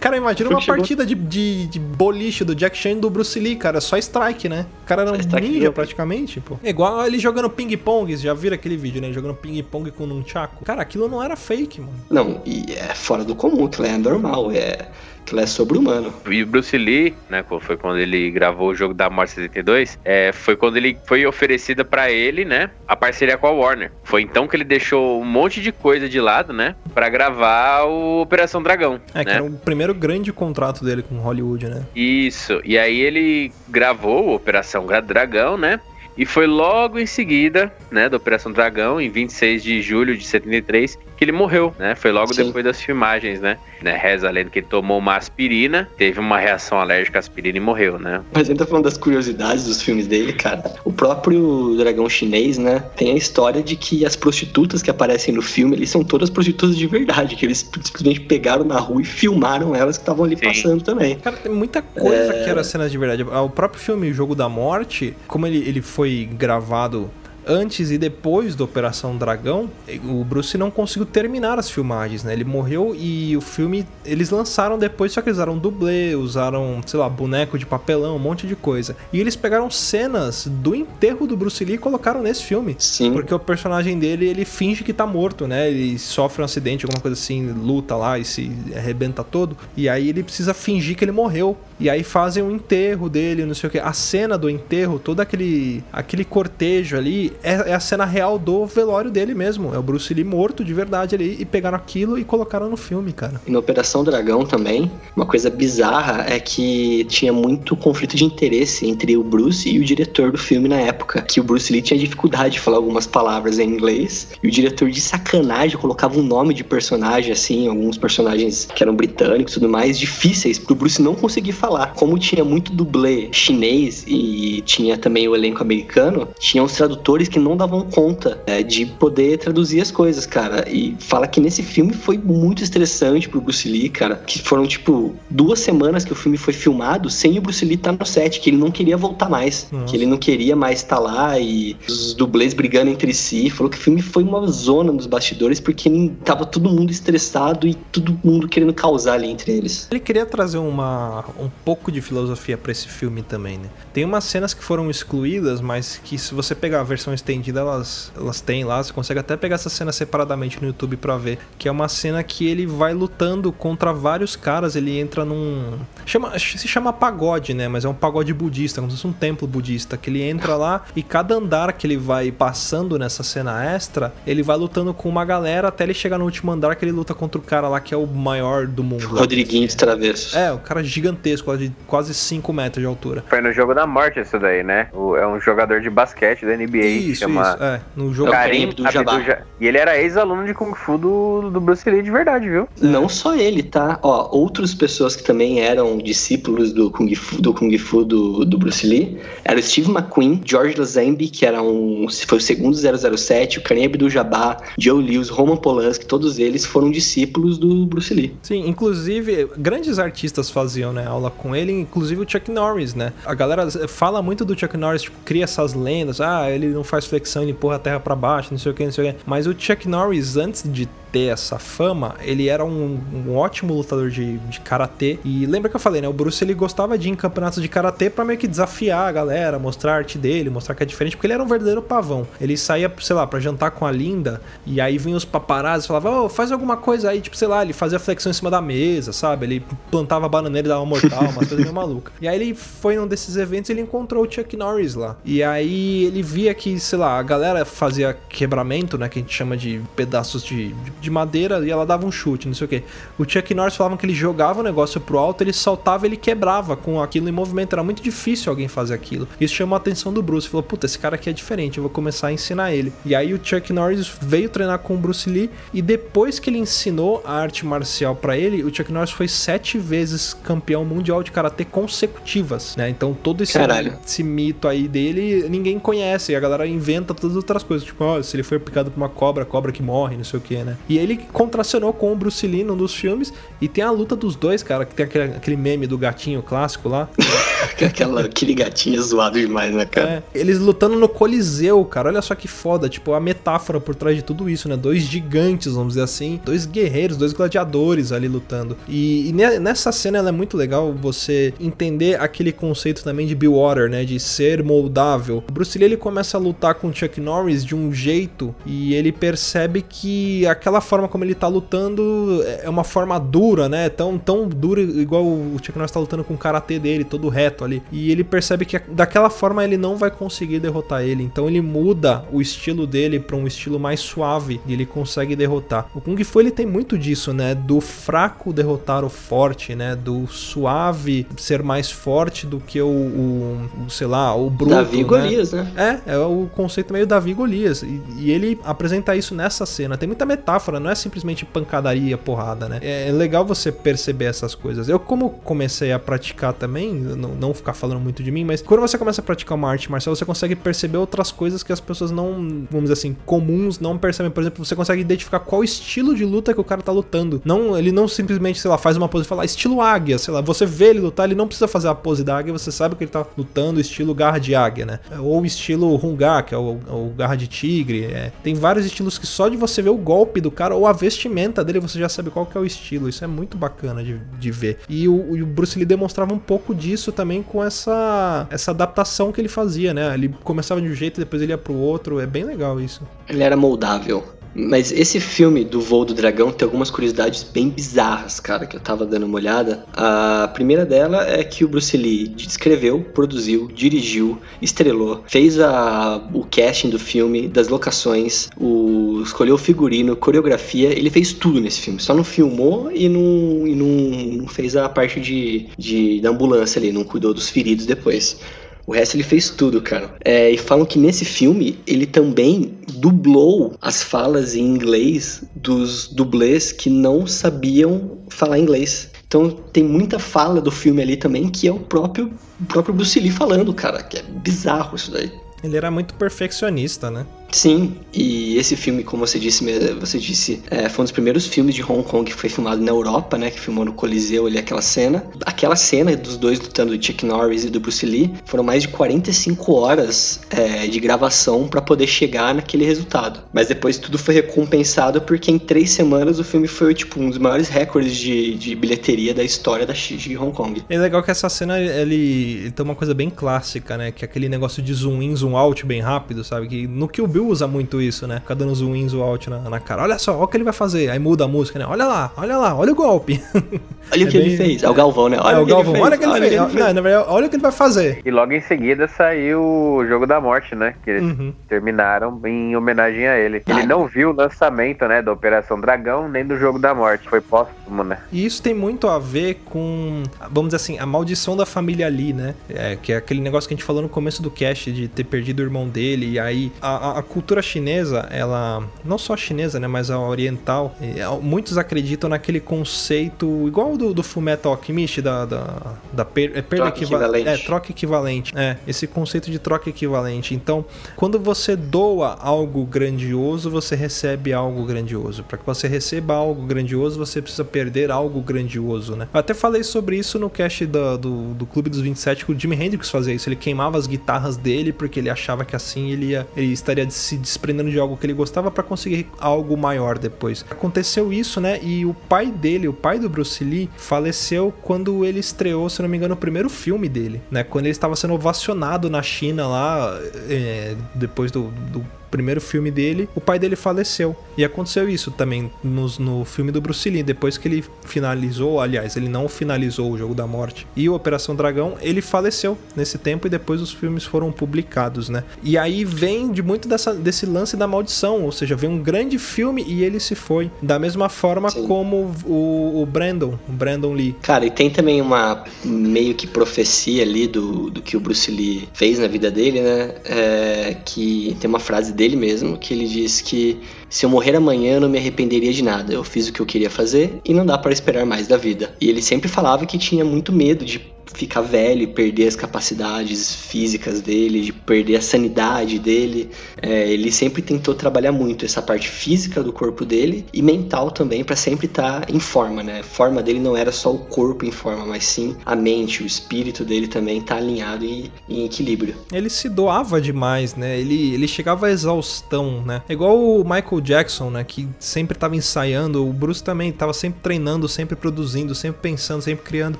Cara, imagina uma Chegou- partida de, de, de boliche do Jack Chan e do Bruce Lee, cara. Só strike, né? O cara era um ninja praticamente, pô. É igual ele jogando ping-pong. Já viram aquele vídeo, né? Jogando ping-pong com um chaco. Cara, aquilo não era fake, mano. Não, e é fora do comum, aquilo é normal, é, aquilo é sobre-humano. E o Bruce Lee, né, foi quando ele gravou o jogo da Morte 72, é, foi quando ele foi oferecida pra ele, né, a parceria com a Warner. Foi então que ele deixou um monte de coisa de lado, né, Pra gravar o Operação Dragão, É, que né? era o primeiro grande contrato dele com Hollywood, né? Isso. E aí ele gravou o Operação Dragão, né? E foi logo em seguida, né, da Operação Dragão, em 26 de julho de 73, que ele morreu, né? Foi logo Sim. depois das filmagens, né? né? Reza a lenda que ele tomou uma aspirina, teve uma reação alérgica à aspirina e morreu, né? Mas ainda falando das curiosidades dos filmes dele, cara, o próprio dragão chinês, né, tem a história de que as prostitutas que aparecem no filme, eles são todas prostitutas de verdade, que eles simplesmente pegaram na rua e filmaram elas que estavam ali Sim. passando também. Cara, tem muita coisa É. que era cenas de verdade. O próprio filme Jogo da Morte, como ele, ele foi gravado antes e depois da Operação Dragão, o Bruce não conseguiu terminar as filmagens, né? Ele morreu e o filme eles lançaram depois, só que eles usaram dublê, usaram, sei lá, boneco de papelão, um monte de coisa. E eles pegaram cenas do enterro do Bruce Lee e colocaram nesse filme. Sim. Porque o personagem dele, ele finge que tá morto, né? Ele sofre um acidente, alguma coisa assim, luta lá e se arrebenta todo. E aí ele precisa fingir que ele morreu. E aí fazem o enterro dele, não sei o que. A cena do enterro, todo aquele, aquele cortejo ali, é, é a cena real do velório dele mesmo. É o Bruce Lee morto de verdade ali. E pegaram aquilo e colocaram no filme, cara. E na Operação Dragão também, uma coisa bizarra é que tinha muito conflito de interesse entre o Bruce e o diretor do filme na época. Que o Bruce Lee tinha dificuldade de falar algumas palavras em inglês. E o diretor de sacanagem colocava um nome de personagem, assim, alguns personagens que eram britânicos e tudo mais, difíceis pro Bruce não conseguir falar. Como tinha muito dublê chinês e tinha também o elenco americano, tinha os tradutores que não davam conta é, de poder traduzir as coisas, cara. E fala que nesse filme foi muito estressante pro Bruce Lee, cara. Que foram, tipo, duas semanas que o filme foi filmado sem o Bruce Lee estar no set, que ele não queria voltar mais. Nossa. Que ele não queria mais estar lá e os dublês brigando entre si. Falou que o filme foi uma zona nos bastidores porque tava todo mundo estressado e todo mundo querendo causar ali entre eles. Ele queria trazer uma, um pouco de filosofia pra esse filme também, né? Tem umas cenas que foram excluídas, mas que se você pegar a versão estendida, elas, elas têm lá. Você consegue até pegar essa cena separadamente no YouTube pra ver. Que é uma cena que ele vai lutando contra vários caras. Ele entra num. Chama, se chama pagode, né? Mas é um pagode budista, como se fosse um templo budista. Que ele entra lá e cada andar que ele vai passando nessa cena extra, ele vai lutando com uma galera até ele chegar no último andar que ele luta contra o cara lá que é o maior do mundo. Rodriguinho de Travessos. É, o cara gigantesco, de quase 5 metros de altura. Foi no jogo da morte isso daí, né? O- é um jogador de basquete da NBA que Isso, chama isso. É, no É jogo. o Karim Karim Abdul-Jabbar. Abdul-Ja- E ele era ex-aluno de Kung Fu do, do Bruce Lee de verdade, viu? Não só ele, tá? Ó, outras pessoas que também eram discípulos do Kung Fu do, Kung Fu do, do Bruce Lee era o Steve McQueen, George Lazenby, que era um, foi o segundo 007, o Kareem Abdul-Jabbar, Joe Lewis, Roman Polanski, todos eles foram discípulos do Bruce Lee. Sim, inclusive, grandes artistas faziam, né, aula com ele, inclusive o Chuck Norris, né? A galera fala muito do Chuck Norris, tipo, cria essas lendas, ah, ele não faz flexão, ele empurra a terra pra baixo, não sei o que, não sei o que. Mas o Chuck Norris, antes de ter essa fama, ele era um, um ótimo lutador de, de karatê. E lembra que eu falei, né? O Bruce ele gostava de ir em campeonatos de karatê pra meio que desafiar a galera, mostrar a arte dele, mostrar que é diferente, porque ele era um verdadeiro pavão. Ele saía, sei lá, pra jantar com a Linda, e aí vinham os paparazzi e falavam, ô, faz alguma coisa aí, tipo, sei lá, ele fazia flexão em cima da mesa, sabe? Ele plantava bananeira e dava mortal, umas coisas meio malucas. E aí ele foi num desses eventos e ele encontrou o Chuck Norris lá. E aí ele via que, sei lá, a galera fazia quebramento, né? Que a gente chama de pedaços de, de madeira e ela dava um chute, não sei o que. O Chuck Norris falava que ele jogava o negócio pro alto, ele saltava ele quebrava com aquilo em movimento. Era muito difícil alguém fazer aquilo. Isso chamou a atenção do Bruce. Falou, puta, esse cara aqui é diferente, eu vou começar a ensinar ele. E aí o Chuck Norris veio treinar com o Bruce Lee e depois que ele ensinou a arte marcial pra ele, o Chuck Norris foi sete vezes campeão mundial de karatê consecutivas, né? Então todo esse, esse mito aí dele ninguém conhece. E a galera inventa todas as outras coisas. Tipo, ó, se ele foi picado por uma cobra, cobra que morre, não sei o que, né? E ele contracionou com o Bruce Lee num dos filmes. E tem a luta dos dois, cara, que tem aquele, aquele meme do gatinho clássico lá. (laughs) Aquela, aquele gatinho zoado demais, né, cara? É, eles lutando no Coliseu, cara. Olha só que foda. Tipo, a metáfora por trás de tudo isso, né? Dois gigantes, vamos dizer assim. Dois guerreiros, dois gladiadores ali lutando. E, e ne- nessa cena ela é muito legal você entender aquele conceito também de Bill Water, né? De ser moldável. O Bruce Lee ele começa a lutar com o Chuck Norris de um jeito e ele percebe que aquela forma como ele tá lutando é uma forma dura, né? Tão, tão dura igual o Chuck Norris tá lutando com o karatê dele, todo reto ali. E ele percebe que daquela forma ele não vai conseguir derrotar ele. Então ele muda o estilo dele pra um estilo mais suave e ele consegue derrotar. O Kung Fu ele tem muito disso, né? Do fraco derrotar o forte, né? Do suave ser mais forte do que o, o, o, sei lá, o bruto, Davi né? Golias, né? É, é o conceito meio Davi Golias. E, e ele apresenta isso nessa cena. Tem muita metáfora, não é simplesmente pancadaria, porrada, né? É, legal você perceber essas coisas. Eu, como comecei a praticar também, não, não ficar falando muito de mim, mas quando você começa a praticar uma arte marcial, você consegue perceber outras coisas que as pessoas não, vamos dizer assim, comuns não percebem. Por exemplo, você consegue identificar qual estilo de luta que o cara tá lutando. Não, ele não simplesmente, sei lá, faz uma pose e fala, "Ah, estilo águia, sei lá, você vê ele lutar, ele não precisa fazer a pose da águia, você sabe que ele tá lutando estilo garra de águia, né? Ou estilo Hunga, que é o, o garra de tigre. é. Tem vários estilos que só de você ver o golpe do cara ou a vestimenta dele, você já sabe qual que é o estilo. Isso é muito bacana de, de ver. E o, o Bruce Lee demonstrava um pouco disso também com essa, essa adaptação que ele fazia, né? Ele começava de um jeito, depois ele ia pro outro. É bem legal isso. Ele era moldável. Mas esse filme do Voo do Dragão tem algumas curiosidades bem bizarras, cara, que eu tava dando uma olhada. A primeira dela é que o Bruce Lee escreveu, produziu, dirigiu, estrelou, fez a, o casting do filme, das locações, o, escolheu o figurino, coreografia, ele fez tudo nesse filme. Só não filmou e não, e não, não fez a parte de, de, da ambulância ali, não cuidou dos feridos depois. O resto ele fez tudo, cara. É, e falam que nesse filme ele também dublou as falas em inglês dos dublês que não sabiam falar inglês. Então tem muita fala do filme ali também que é o próprio, o próprio Bruce Lee falando, cara. Que é bizarro isso daí. Ele era muito perfeccionista, né? Sim, e esse filme, como você disse, você disse, é, foi um dos primeiros filmes de Hong Kong que foi filmado na Europa, né? Que filmou no Coliseu ali aquela cena. Aquela cena dos dois lutando, do Chuck Norris e do Bruce Lee, foram mais de 45 horas é, de gravação para poder chegar naquele resultado. Mas depois tudo foi recompensado porque em três semanas o filme foi tipo um dos maiores recordes de, de bilheteria da história da de Hong Kong. É legal que essa cena ele, tem uma coisa bem clássica, né? Que é aquele negócio de zoom in, zoom out bem rápido, sabe? Que no que o Bill usa muito isso, né? Fica dando zoom in, zoom out na, na, cara. Olha só, olha o que ele vai fazer. Aí muda a música, né? Olha lá, olha lá, olha o golpe. (laughs) Olha é o que bem... ele fez. É o Galvão, né? Olha é o, o Galvão, olha o que ele olha fez. Que ele fez. Não, na verdade, olha o que ele vai fazer. E logo em seguida saiu o Jogo da Morte, né? Que eles uhum. terminaram em homenagem a ele. Ele ah. não viu o lançamento, né? Da Operação Dragão, nem do Jogo da Morte. Foi póstumo, né? E isso tem muito a ver com, vamos dizer assim, a maldição da família ali, né? É, que é aquele negócio que a gente falou no começo do cast de ter perdido o irmão dele. E aí a, a cultura chinesa, ela, não só a chinesa, né? Mas a oriental, muitos acreditam naquele conceito igual do, do Fullmetal Alchemist, da, da, da per, é perda troca equivalente. É, troca equivalente. É, esse conceito de troca equivalente. Então, quando você doa algo grandioso, você recebe algo grandioso. Para que você receba algo grandioso, você precisa perder algo grandioso, né? Eu até falei sobre isso no cast do, do, do Clube dos 27 que o Jimi Hendrix fazia isso. Ele queimava as guitarras dele porque ele achava que assim ele, ia, ele estaria se desprendendo de algo que ele gostava para conseguir algo maior depois. Aconteceu isso, né? E o pai dele, o pai do Bruce Lee, faleceu quando ele estreou, se não me engano, o primeiro filme dele, né? Quando ele estava sendo ovacionado na China lá, é, depois do, do primeiro filme dele, o pai dele faleceu. E aconteceu isso também no, no filme do Bruce Lee. Depois que ele finalizou, aliás, ele não finalizou o Jogo da Morte e o Operação Dragão, ele faleceu nesse tempo e depois os filmes foram publicados, né? E aí vem de muito dessa, desse lance da maldição, ou seja, vem um grande filme e ele se foi. Da mesma forma Sim. como o, o Brandon, o Brandon Lee. Cara, e tem também uma meio que profecia ali do, do que o Bruce Lee fez na vida dele, né? É, que tem uma frase dele mesmo, que ele diz que se eu morrer amanhã eu não me arrependeria de nada. Eu fiz o que eu queria fazer e não dá para esperar mais da vida. E ele sempre falava que tinha muito medo de ficar velho perder as capacidades físicas dele, de perder a sanidade dele. É, ele sempre tentou trabalhar muito essa parte física do corpo dele e mental também para sempre estar tá em forma, né? A forma dele não era só o corpo em forma, mas sim a mente, o espírito dele também tá alinhado e em equilíbrio. Ele se doava demais, né? Ele, ele chegava à exaustão, né? É igual o Michael Jackson, né? Que sempre estava ensaiando, o Bruce também estava sempre treinando, sempre produzindo, sempre pensando, sempre criando.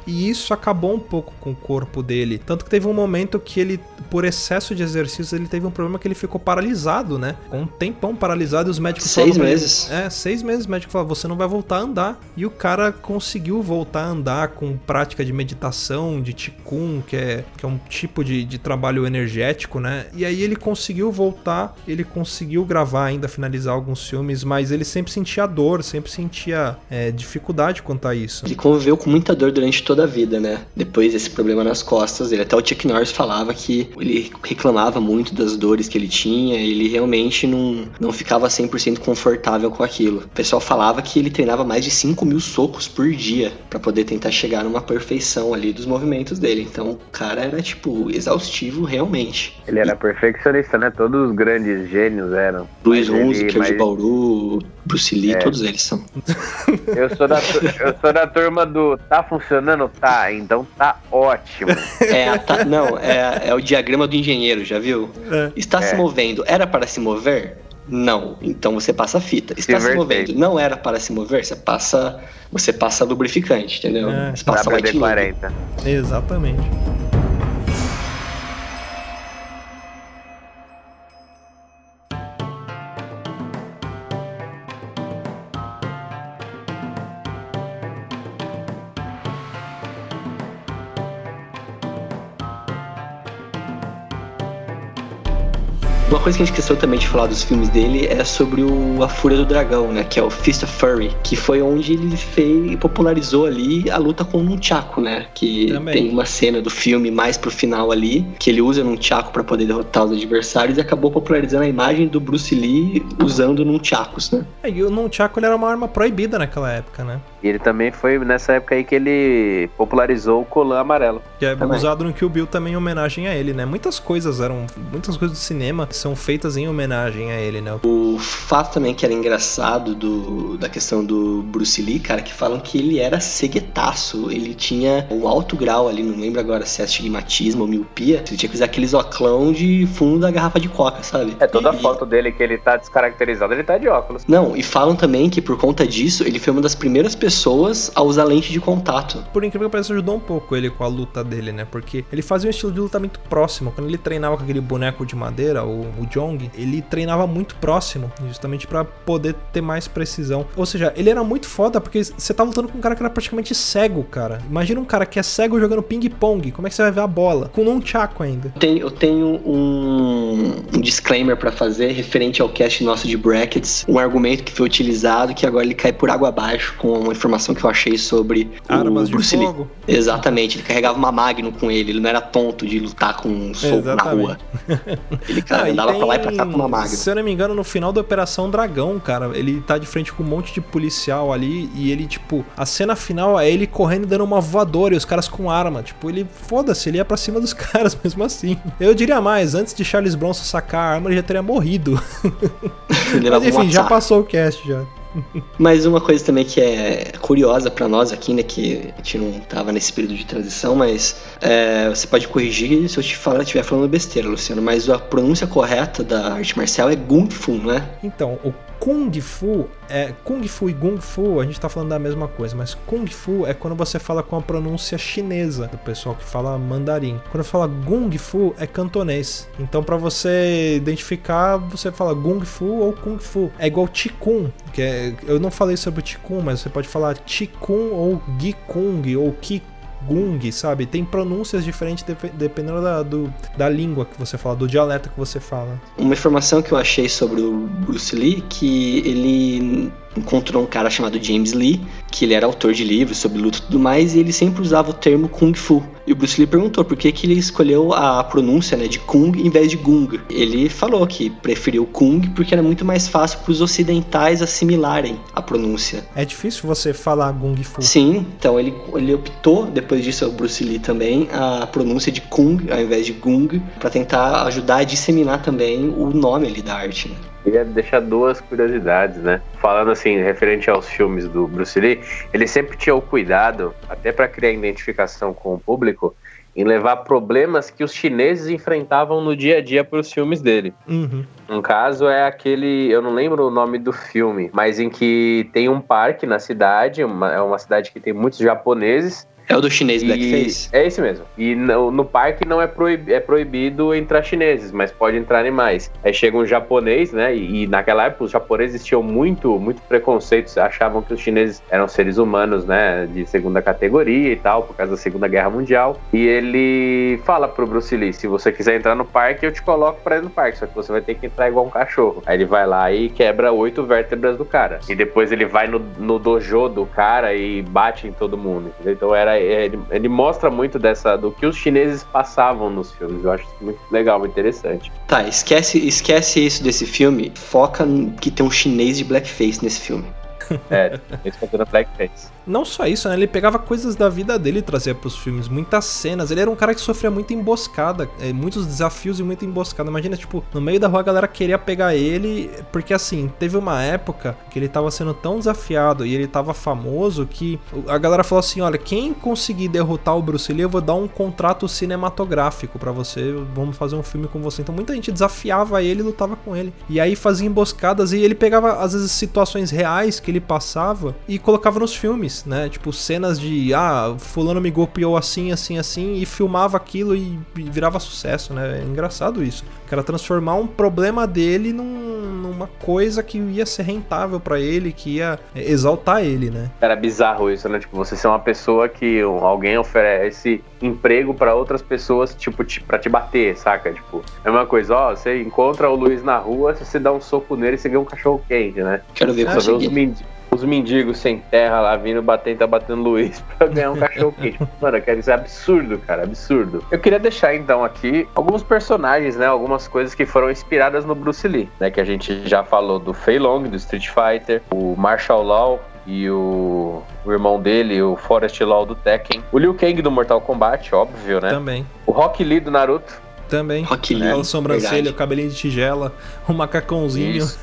E isso acabou um pouco com o corpo dele. Tanto que teve um momento que ele, por excesso de exercícios, ele teve um problema que ele ficou paralisado, né? Com um tempão paralisado e os médicos Seis meses. Ele, é, seis meses. O médico falou: você não vai voltar a andar. E o cara conseguiu voltar a andar com prática de meditação, de Qigong, que é, que é um tipo de, de trabalho energético, né? E aí ele conseguiu voltar, ele conseguiu gravar ainda, finalizar alguns filmes, mas ele sempre sentia dor, sempre sentia é, dificuldade quanto a isso. Ele conviveu com muita dor durante toda a vida, né? Depois esse problema nas costas dele. Até o Chuck Norris falava que ele reclamava muito das dores que ele tinha, ele realmente não, não ficava 100% confortável com aquilo. O pessoal falava que ele treinava mais de 5 mil socos por dia para poder tentar chegar numa perfeição ali dos movimentos dele. Então o cara era, tipo, exaustivo realmente. Ele era perfeccionista, né? Todos os grandes gênios eram. Luiz Hunziker Bauru, Bruce Lee, é. todos eles são. Eu sou, da, eu sou da turma do tá funcionando? Tá, então tá ótimo. É, tá, não, é, é o diagrama do engenheiro, já viu? É. Está é. se movendo, era para se mover? Não, então você passa a fita. Está se, se movendo, não era para se mover, você passa, você passa lubrificante, entendeu? É. Você passa WD-40. Exatamente. Uma coisa que a gente esqueceu também de falar dos filmes dele é sobre o A Fúria do Dragão, né? Que é o Fist of Fury, que foi onde ele fez, popularizou ali a luta com o Nunchaku, né? Que também. tem uma cena do filme mais pro final ali, que ele usa Nunchaku para poder derrotar os adversários e acabou popularizando a imagem do Bruce Lee usando Nunchakus, né? É, e o Nunchaku era uma arma proibida naquela época, né? E ele também foi nessa época aí que ele popularizou o colã amarelo. Que é também. usado no Kill Bill também em homenagem a ele, né? Muitas coisas eram. Muitas coisas do cinema são feitas em homenagem a ele, né? O fato também que era engraçado do, da questão do Bruce Lee, cara, que falam que ele era ceguetaço. Ele tinha um alto grau ali, não lembro agora se é astigmatismo ou miopia. Ele tinha que usar aqueles oclão de fundo da garrafa de coca, sabe? É toda e, foto dele que ele tá descaracterizado, ele tá de óculos. Não, e falam também que por conta disso, ele foi uma das primeiras pessoas a usar lente de contato. Por incrível que pareça, ajudou um pouco ele com a luta dele, né? Porque ele fazia um estilo de luta muito próximo. Quando ele treinava com aquele boneco de madeira, o, o Jong, ele treinava muito próximo, justamente para poder ter mais precisão. Ou seja, ele era muito foda porque você tá lutando com um cara que era praticamente cego, cara. Imagina um cara que é cego jogando ping-pong. Como é que você vai ver a bola? Com um chaco ainda. Eu tenho, eu tenho um, um disclaimer para fazer referente ao cast nosso de brackets. Um argumento que foi utilizado que agora ele cai por água abaixo com informação que eu achei sobre Armas o Bruce de Lee. fogo. Exatamente, ele carregava uma Magnum com ele, ele não era tonto de lutar com um soco na rua. Ele cara, (laughs) Ah, andava pra lá e pra tem- cá com uma Magnum. Se eu não me engano, no final da Operação Dragão, cara, ele tá de frente com um monte de policial ali e ele, tipo, a cena final é ele correndo dando uma voadora e os caras com arma. Tipo, ele, foda-se, ele ia pra cima dos (laughs) caras mesmo assim. Eu diria mais, antes de Charles Bronson sacar a arma, ele já teria morrido. Mas enfim, já passou o cast já. Mas uma coisa também que é curiosa pra nós aqui, né, que a gente não tava nesse período de transição, mas é, você pode corrigir se eu estiver falando besteira, Luciano, mas a pronúncia correta da arte marcial é Gung Fu, não é? Então, o Kung Fu é Kung Fu e Gung Fu, a gente tá falando da mesma coisa, mas Kung Fu é quando você fala com a pronúncia chinesa, do pessoal que fala mandarim. Quando fala Gung Fu é cantonês. Então pra você identificar, você fala Gung Fu ou Kung Fu. É igual Qigong, que é, eu não falei sobre o Qigong, mas você pode falar Qigong ou Gikung ou Qi Gung, sabe? Tem pronúncias diferentes dep- dependendo da, do- da língua que você fala, do dialeto que você fala. Uma informação que eu achei sobre o Bruce Lee, que ele encontrou um cara chamado James Lee, que ele era autor de livros sobre luta e tudo mais, e ele sempre usava o termo Kung Fu. E o Bruce Lee perguntou por que, que ele escolheu a pronúncia né, de Kung em vez de Gung. Ele falou que preferiu Kung porque era muito mais fácil para os ocidentais assimilarem a pronúncia. É difícil você falar Gung Fu. Sim, então ele, ele optou, depois disso o Bruce Lee também, a pronúncia de Kung ao invés de Gung, para tentar ajudar a disseminar também o nome ali da arte. Né? Queria deixar duas curiosidades, né? Falando assim, referente aos filmes do Bruce Lee, ele sempre tinha o cuidado, até para criar identificação com o público, em levar problemas que os chineses enfrentavam no dia a dia para os filmes dele. Uhum. Um caso é aquele, eu não lembro o nome do filme, mas em que tem um parque na cidade, uma- é uma cidade que tem muitos japoneses. É o do chinês e- Blackface? É esse mesmo. E no, no parque não é, proib- é proibido entrar chineses, mas pode entrar animais. Aí chega um japonês, né? E, e naquela época os japoneses tinham muito, muito preconceito, achavam que os chineses eram seres humanos, né? De segunda categoria e tal, por causa da Segunda Guerra Mundial. E ele fala pro Bruce Lee: se você quiser entrar no parque, eu te coloco pra ir no parque, só que você vai ter que entrar igual um cachorro. Aí ele vai lá e quebra oito vértebras do cara. E depois ele vai no, no dojo do cara e bate em todo mundo. entendeu? Então era, ele, ele mostra muito dessa do que os chineses passavam nos filmes. Eu acho isso muito legal, muito interessante. Tá, esquece, esquece isso desse filme. Foca que tem um chinês de blackface nesse filme. É, eles contando Blackface. Não só isso, né? Ele pegava coisas da vida dele e trazia pros filmes, muitas cenas. Ele era um cara que sofria muita emboscada, é, muitos desafios e muita emboscada. Imagina, tipo, no meio da rua a galera queria pegar ele, porque assim, teve uma época que ele tava sendo tão desafiado e ele tava famoso que a galera falou assim: olha, quem conseguir derrotar o Bruce Lee, eu vou dar um contrato cinematográfico pra você, vamos fazer um filme com você. Então muita gente desafiava ele e lutava com ele. E aí fazia emboscadas e ele pegava, às vezes, situações reais que ele passava e colocava nos filmes, né? Tipo, cenas de, ah, fulano me golpeou assim, assim, assim, e filmava aquilo e virava sucesso, né? É engraçado isso. O cara transformar um problema dele num- numa coisa que ia ser rentável pra ele, que ia é, exaltar ele, né? Era bizarro isso, né? Tipo, você ser uma pessoa que alguém oferece emprego pra outras pessoas, tipo, pra te bater, saca? Tipo, é uma coisa, ó, você encontra o Luiz na rua, se você dá um soco nele, você ganha um cachorro quente, né? Quero ver Ah, os, conseguir. Os mendigos sem terra lá vindo bater tá batendo Luiz (laughs) pra ganhar um cachorro quente. Mano, cara, isso é absurdo, cara, absurdo. Eu queria deixar então aqui alguns personagens, né? Algumas coisas que foram inspiradas no Bruce Lee, né? Que a gente já falou do Fei Long, do Street Fighter, o Marshall Law. E o, o irmão dele, o Forrest Law do Tekken. O Liu Kang do Mortal Kombat, óbvio, né? Também. O Rock Lee do Naruto. Também. Rock Lee, Aquela sobrancelha, verdade. o cabelinho de tigela, (laughs) o macacãozinho. Isso.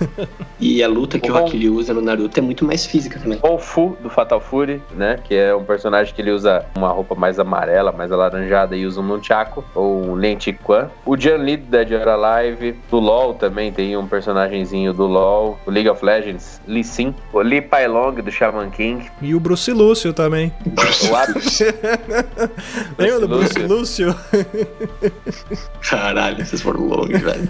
E a luta que o Lee usa no Naruto é muito mais física também. Kung Fu do Fatal Fury, né? Que é um personagem que ele usa uma roupa mais amarela, mais alaranjada e usa um nunchaku, ou um lente Quan. O Jan Lee do Dead or Alive. Do LoL também tem um personagenzinho do LoL. O League of Legends, Lee Sin. O Lee Pailong do Shaman King. E o Bruce Lúcio também. O Atos. (laughs) Lembra do Bruce Lúcio. Caralho, vocês foram longos, velho.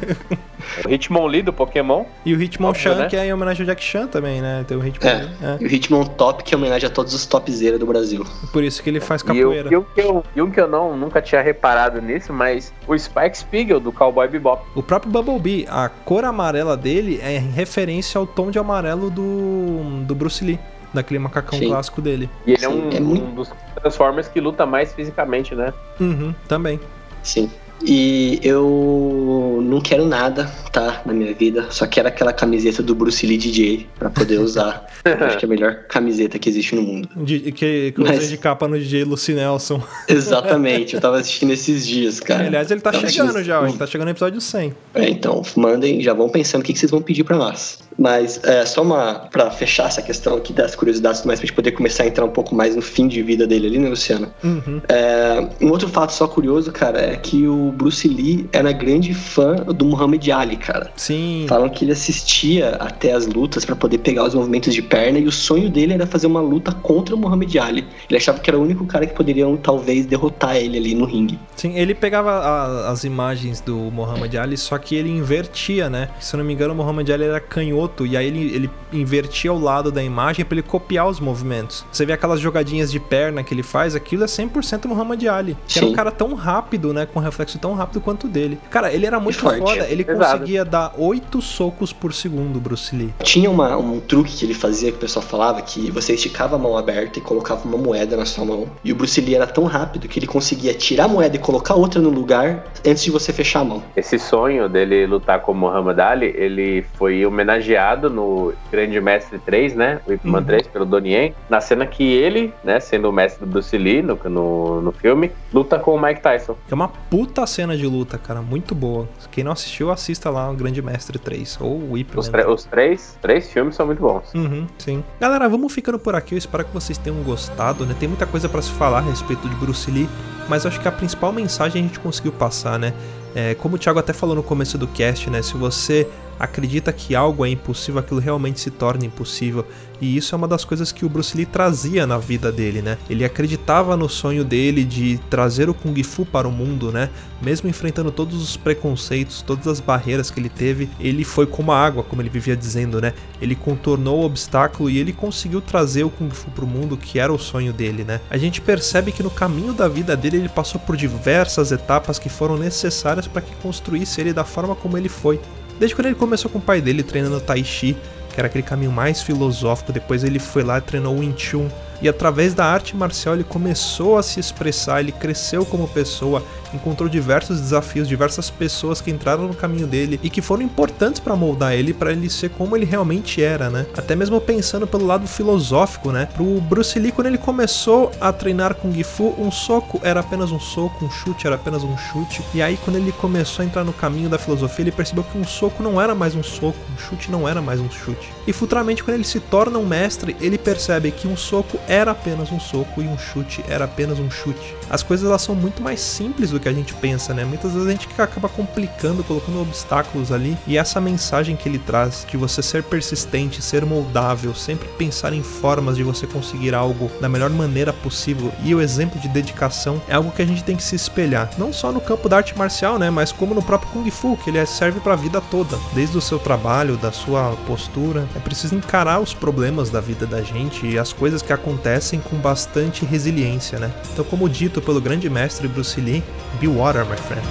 o Hitmonlee do Pokémon. E o Hitmonchan, Óbvio, né? que é em homenagem ao Jack Chan também, né? Tem o Hitmonchan. É. E o Hitmon Top, que é homenagem a todos os topzera do Brasil. Por isso que ele faz capoeira. e, um que eu, e um que eu não, nunca tinha reparado nisso, mas o Spike Spiegel do Cowboy Bebop. O próprio Bumblebee, a cor amarela dele é em referência ao tom de amarelo do, do Bruce Lee, daquele macacão Sim. clássico dele. E ele é, Sim, um, é muito- um dos Transformers que luta mais fisicamente, né? Uhum, também. Sim. E eu não quero nada, tá, na minha vida. Só quero aquela camiseta do Bruce Lee DJ pra poder usar. (laughs) Acho que é a melhor camiseta que existe no mundo. De- que que eu Mas- usei de capa no DJ Lucy Nelson. (laughs) Exatamente, eu tava assistindo esses dias, cara. Aliás, ele tá Tava chegando assistindo- já, ele tá chegando no episódio 100. É, então, mandem, já vão pensando o que que vocês vão pedir pra nós. Mas é só uma. pra fechar essa questão aqui das curiosidades, mas pra gente poder começar a entrar um pouco mais no fim de vida dele ali, né, Luciano? Uhum. É, um outro fato só curioso, cara, é que o Bruce Lee era grande fã do Muhammad Ali, cara. Sim. Falam que ele assistia até as lutas pra poder pegar os movimentos de perna e o sonho dele era fazer uma luta contra o Muhammad Ali. Ele achava que era o único cara que poderiam talvez derrotar ele ali no ringue. Sim, ele pegava a- as imagens do Muhammad Ali, só que ele invertia, né? Se eu não me engano, o Muhammad Ali era canhoto, e aí ele, ele invertia o lado da imagem pra ele copiar os movimentos. Você vê aquelas jogadinhas de perna que ele faz, aquilo é 100% Muhammad Ali. Que era um Sim. cara tão rápido, né? Com reflexo tão rápido quanto o dele. Cara, ele era muito forte. foda, ele Pesado. conseguia dar 8 socos por segundo, Bruce Lee. Tinha uma- um truque que ele fazia que o pessoal falava que você esticava a mão aberta e colocava uma moeda na sua mão. E o Bruce Lee era tão rápido que ele conseguia tirar a moeda e colocar outra no lugar antes de você fechar a mão. Esse sonho dele lutar com o Muhammad Ali, ele foi homenageado no Grande Mestre 3, né? O Ip Man Uhum. 3, pelo Donnie Yen, na cena que ele, né, sendo o mestre do Bruce Lee no, no, no filme, luta com o Mike Tyson. É uma puta cena de luta, cara, muito boa. Quem não assistiu, assista lá o Grande Mestre 3, ou o Ip Os, os três, três filmes são muito bons. Uhum, sim. Galera, vamos ficando por aqui. Eu espero que vocês tenham gostado, né? Tem muita coisa pra se falar a respeito de Bruce Lee, mas acho que a principal mensagem a gente conseguiu passar, né? É, como o Thiago até falou no começo do cast, né? Se você acredita que algo é impossível, aquilo realmente se torna impossível. E isso é uma das coisas que o Bruce Lee trazia na vida dele, né? Ele acreditava no sonho dele de trazer o Kung Fu para o mundo, né? Mesmo enfrentando todos os preconceitos, todas as barreiras que ele teve, ele foi como a água, como ele vivia dizendo, né? Ele contornou o obstáculo e ele conseguiu trazer o Kung Fu para o mundo, que era o sonho dele, né? A gente percebe que no caminho da vida dele ele passou por diversas etapas que foram necessárias para que construísse ele da forma como ele foi. Desde quando ele começou com o pai dele treinando Tai Chi, que era aquele caminho mais filosófico, depois ele foi lá e treinou Wing Chun. E através da arte marcial ele começou a se expressar, ele cresceu como pessoa, encontrou diversos desafios, diversas pessoas que entraram no caminho dele e que foram importantes para moldar ele, para ele ser como ele realmente era, né? Até mesmo pensando pelo lado filosófico, né? Pro Bruce Lee quando ele começou a treinar com Gifu, um soco era apenas um soco, um chute era apenas um chute. E aí quando ele começou a entrar no caminho da filosofia, ele percebeu que um soco não era mais um soco, um chute não era mais um chute. E futuramente quando ele se torna um mestre, ele percebe que um soco era apenas um soco e um chute era apenas um chute. As coisas elas são muito mais simples do que a gente pensa, né? Muitas vezes a gente acaba complicando, colocando obstáculos ali. E essa mensagem que ele traz de você ser persistente, ser moldável, sempre pensar em formas de você conseguir algo da melhor maneira possível e o exemplo de dedicação é algo que a gente tem que se espelhar, não só no campo da arte marcial, né, mas como no próprio Kung Fu, que ele é- serve para a vida toda, desde o seu trabalho, da sua postura. É preciso encarar os problemas da vida da gente e as coisas que acontecem com bastante resiliência, né? Então, como dito pelo grande mestre Bruce Lee, be water, my friend.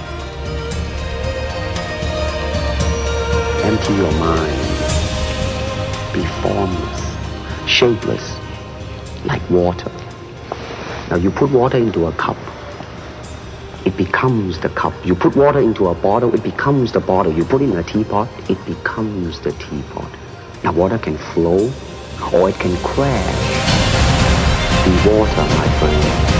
Empty your mind. Be formless, shapeless, like water. Now you put water into a cup. It becomes the cup. You put water into a bottle, it becomes the bottle. You put in a teapot, it becomes the teapot. Now water can flow or it can crash. Be water, my friend.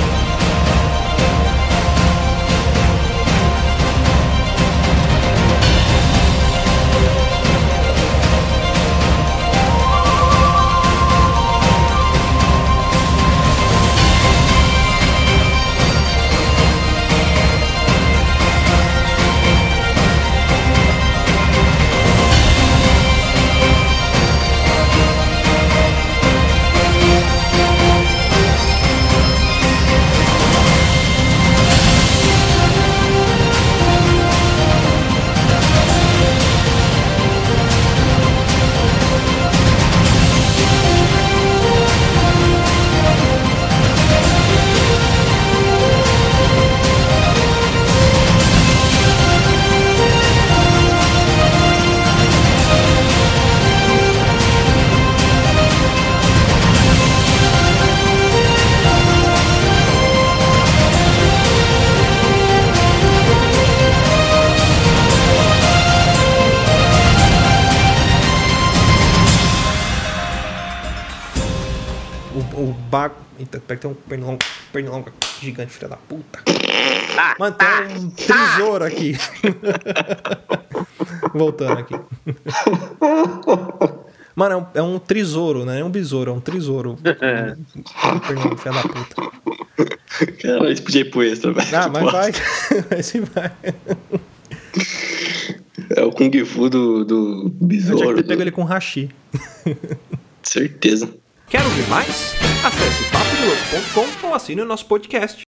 Tem um pernilongo, pernilongo gigante, filha da puta. Mano, tem um tesouro aqui. (laughs) Voltando aqui. Mano, é um, é um trisouro, né? É um besouro, é um trisouro. (laughs) Um pernilongo, filha da puta. Cara, isso podia ir pro extra, velho. Ah, mas vai. (laughs) Vai sim, vai. É o Kung Fu do, do Eu tinha que besouro. ter pego do- ele com hashi. Certeza. Quer ouvir mais? Acesse papodelouco.com ou assine o nosso podcast.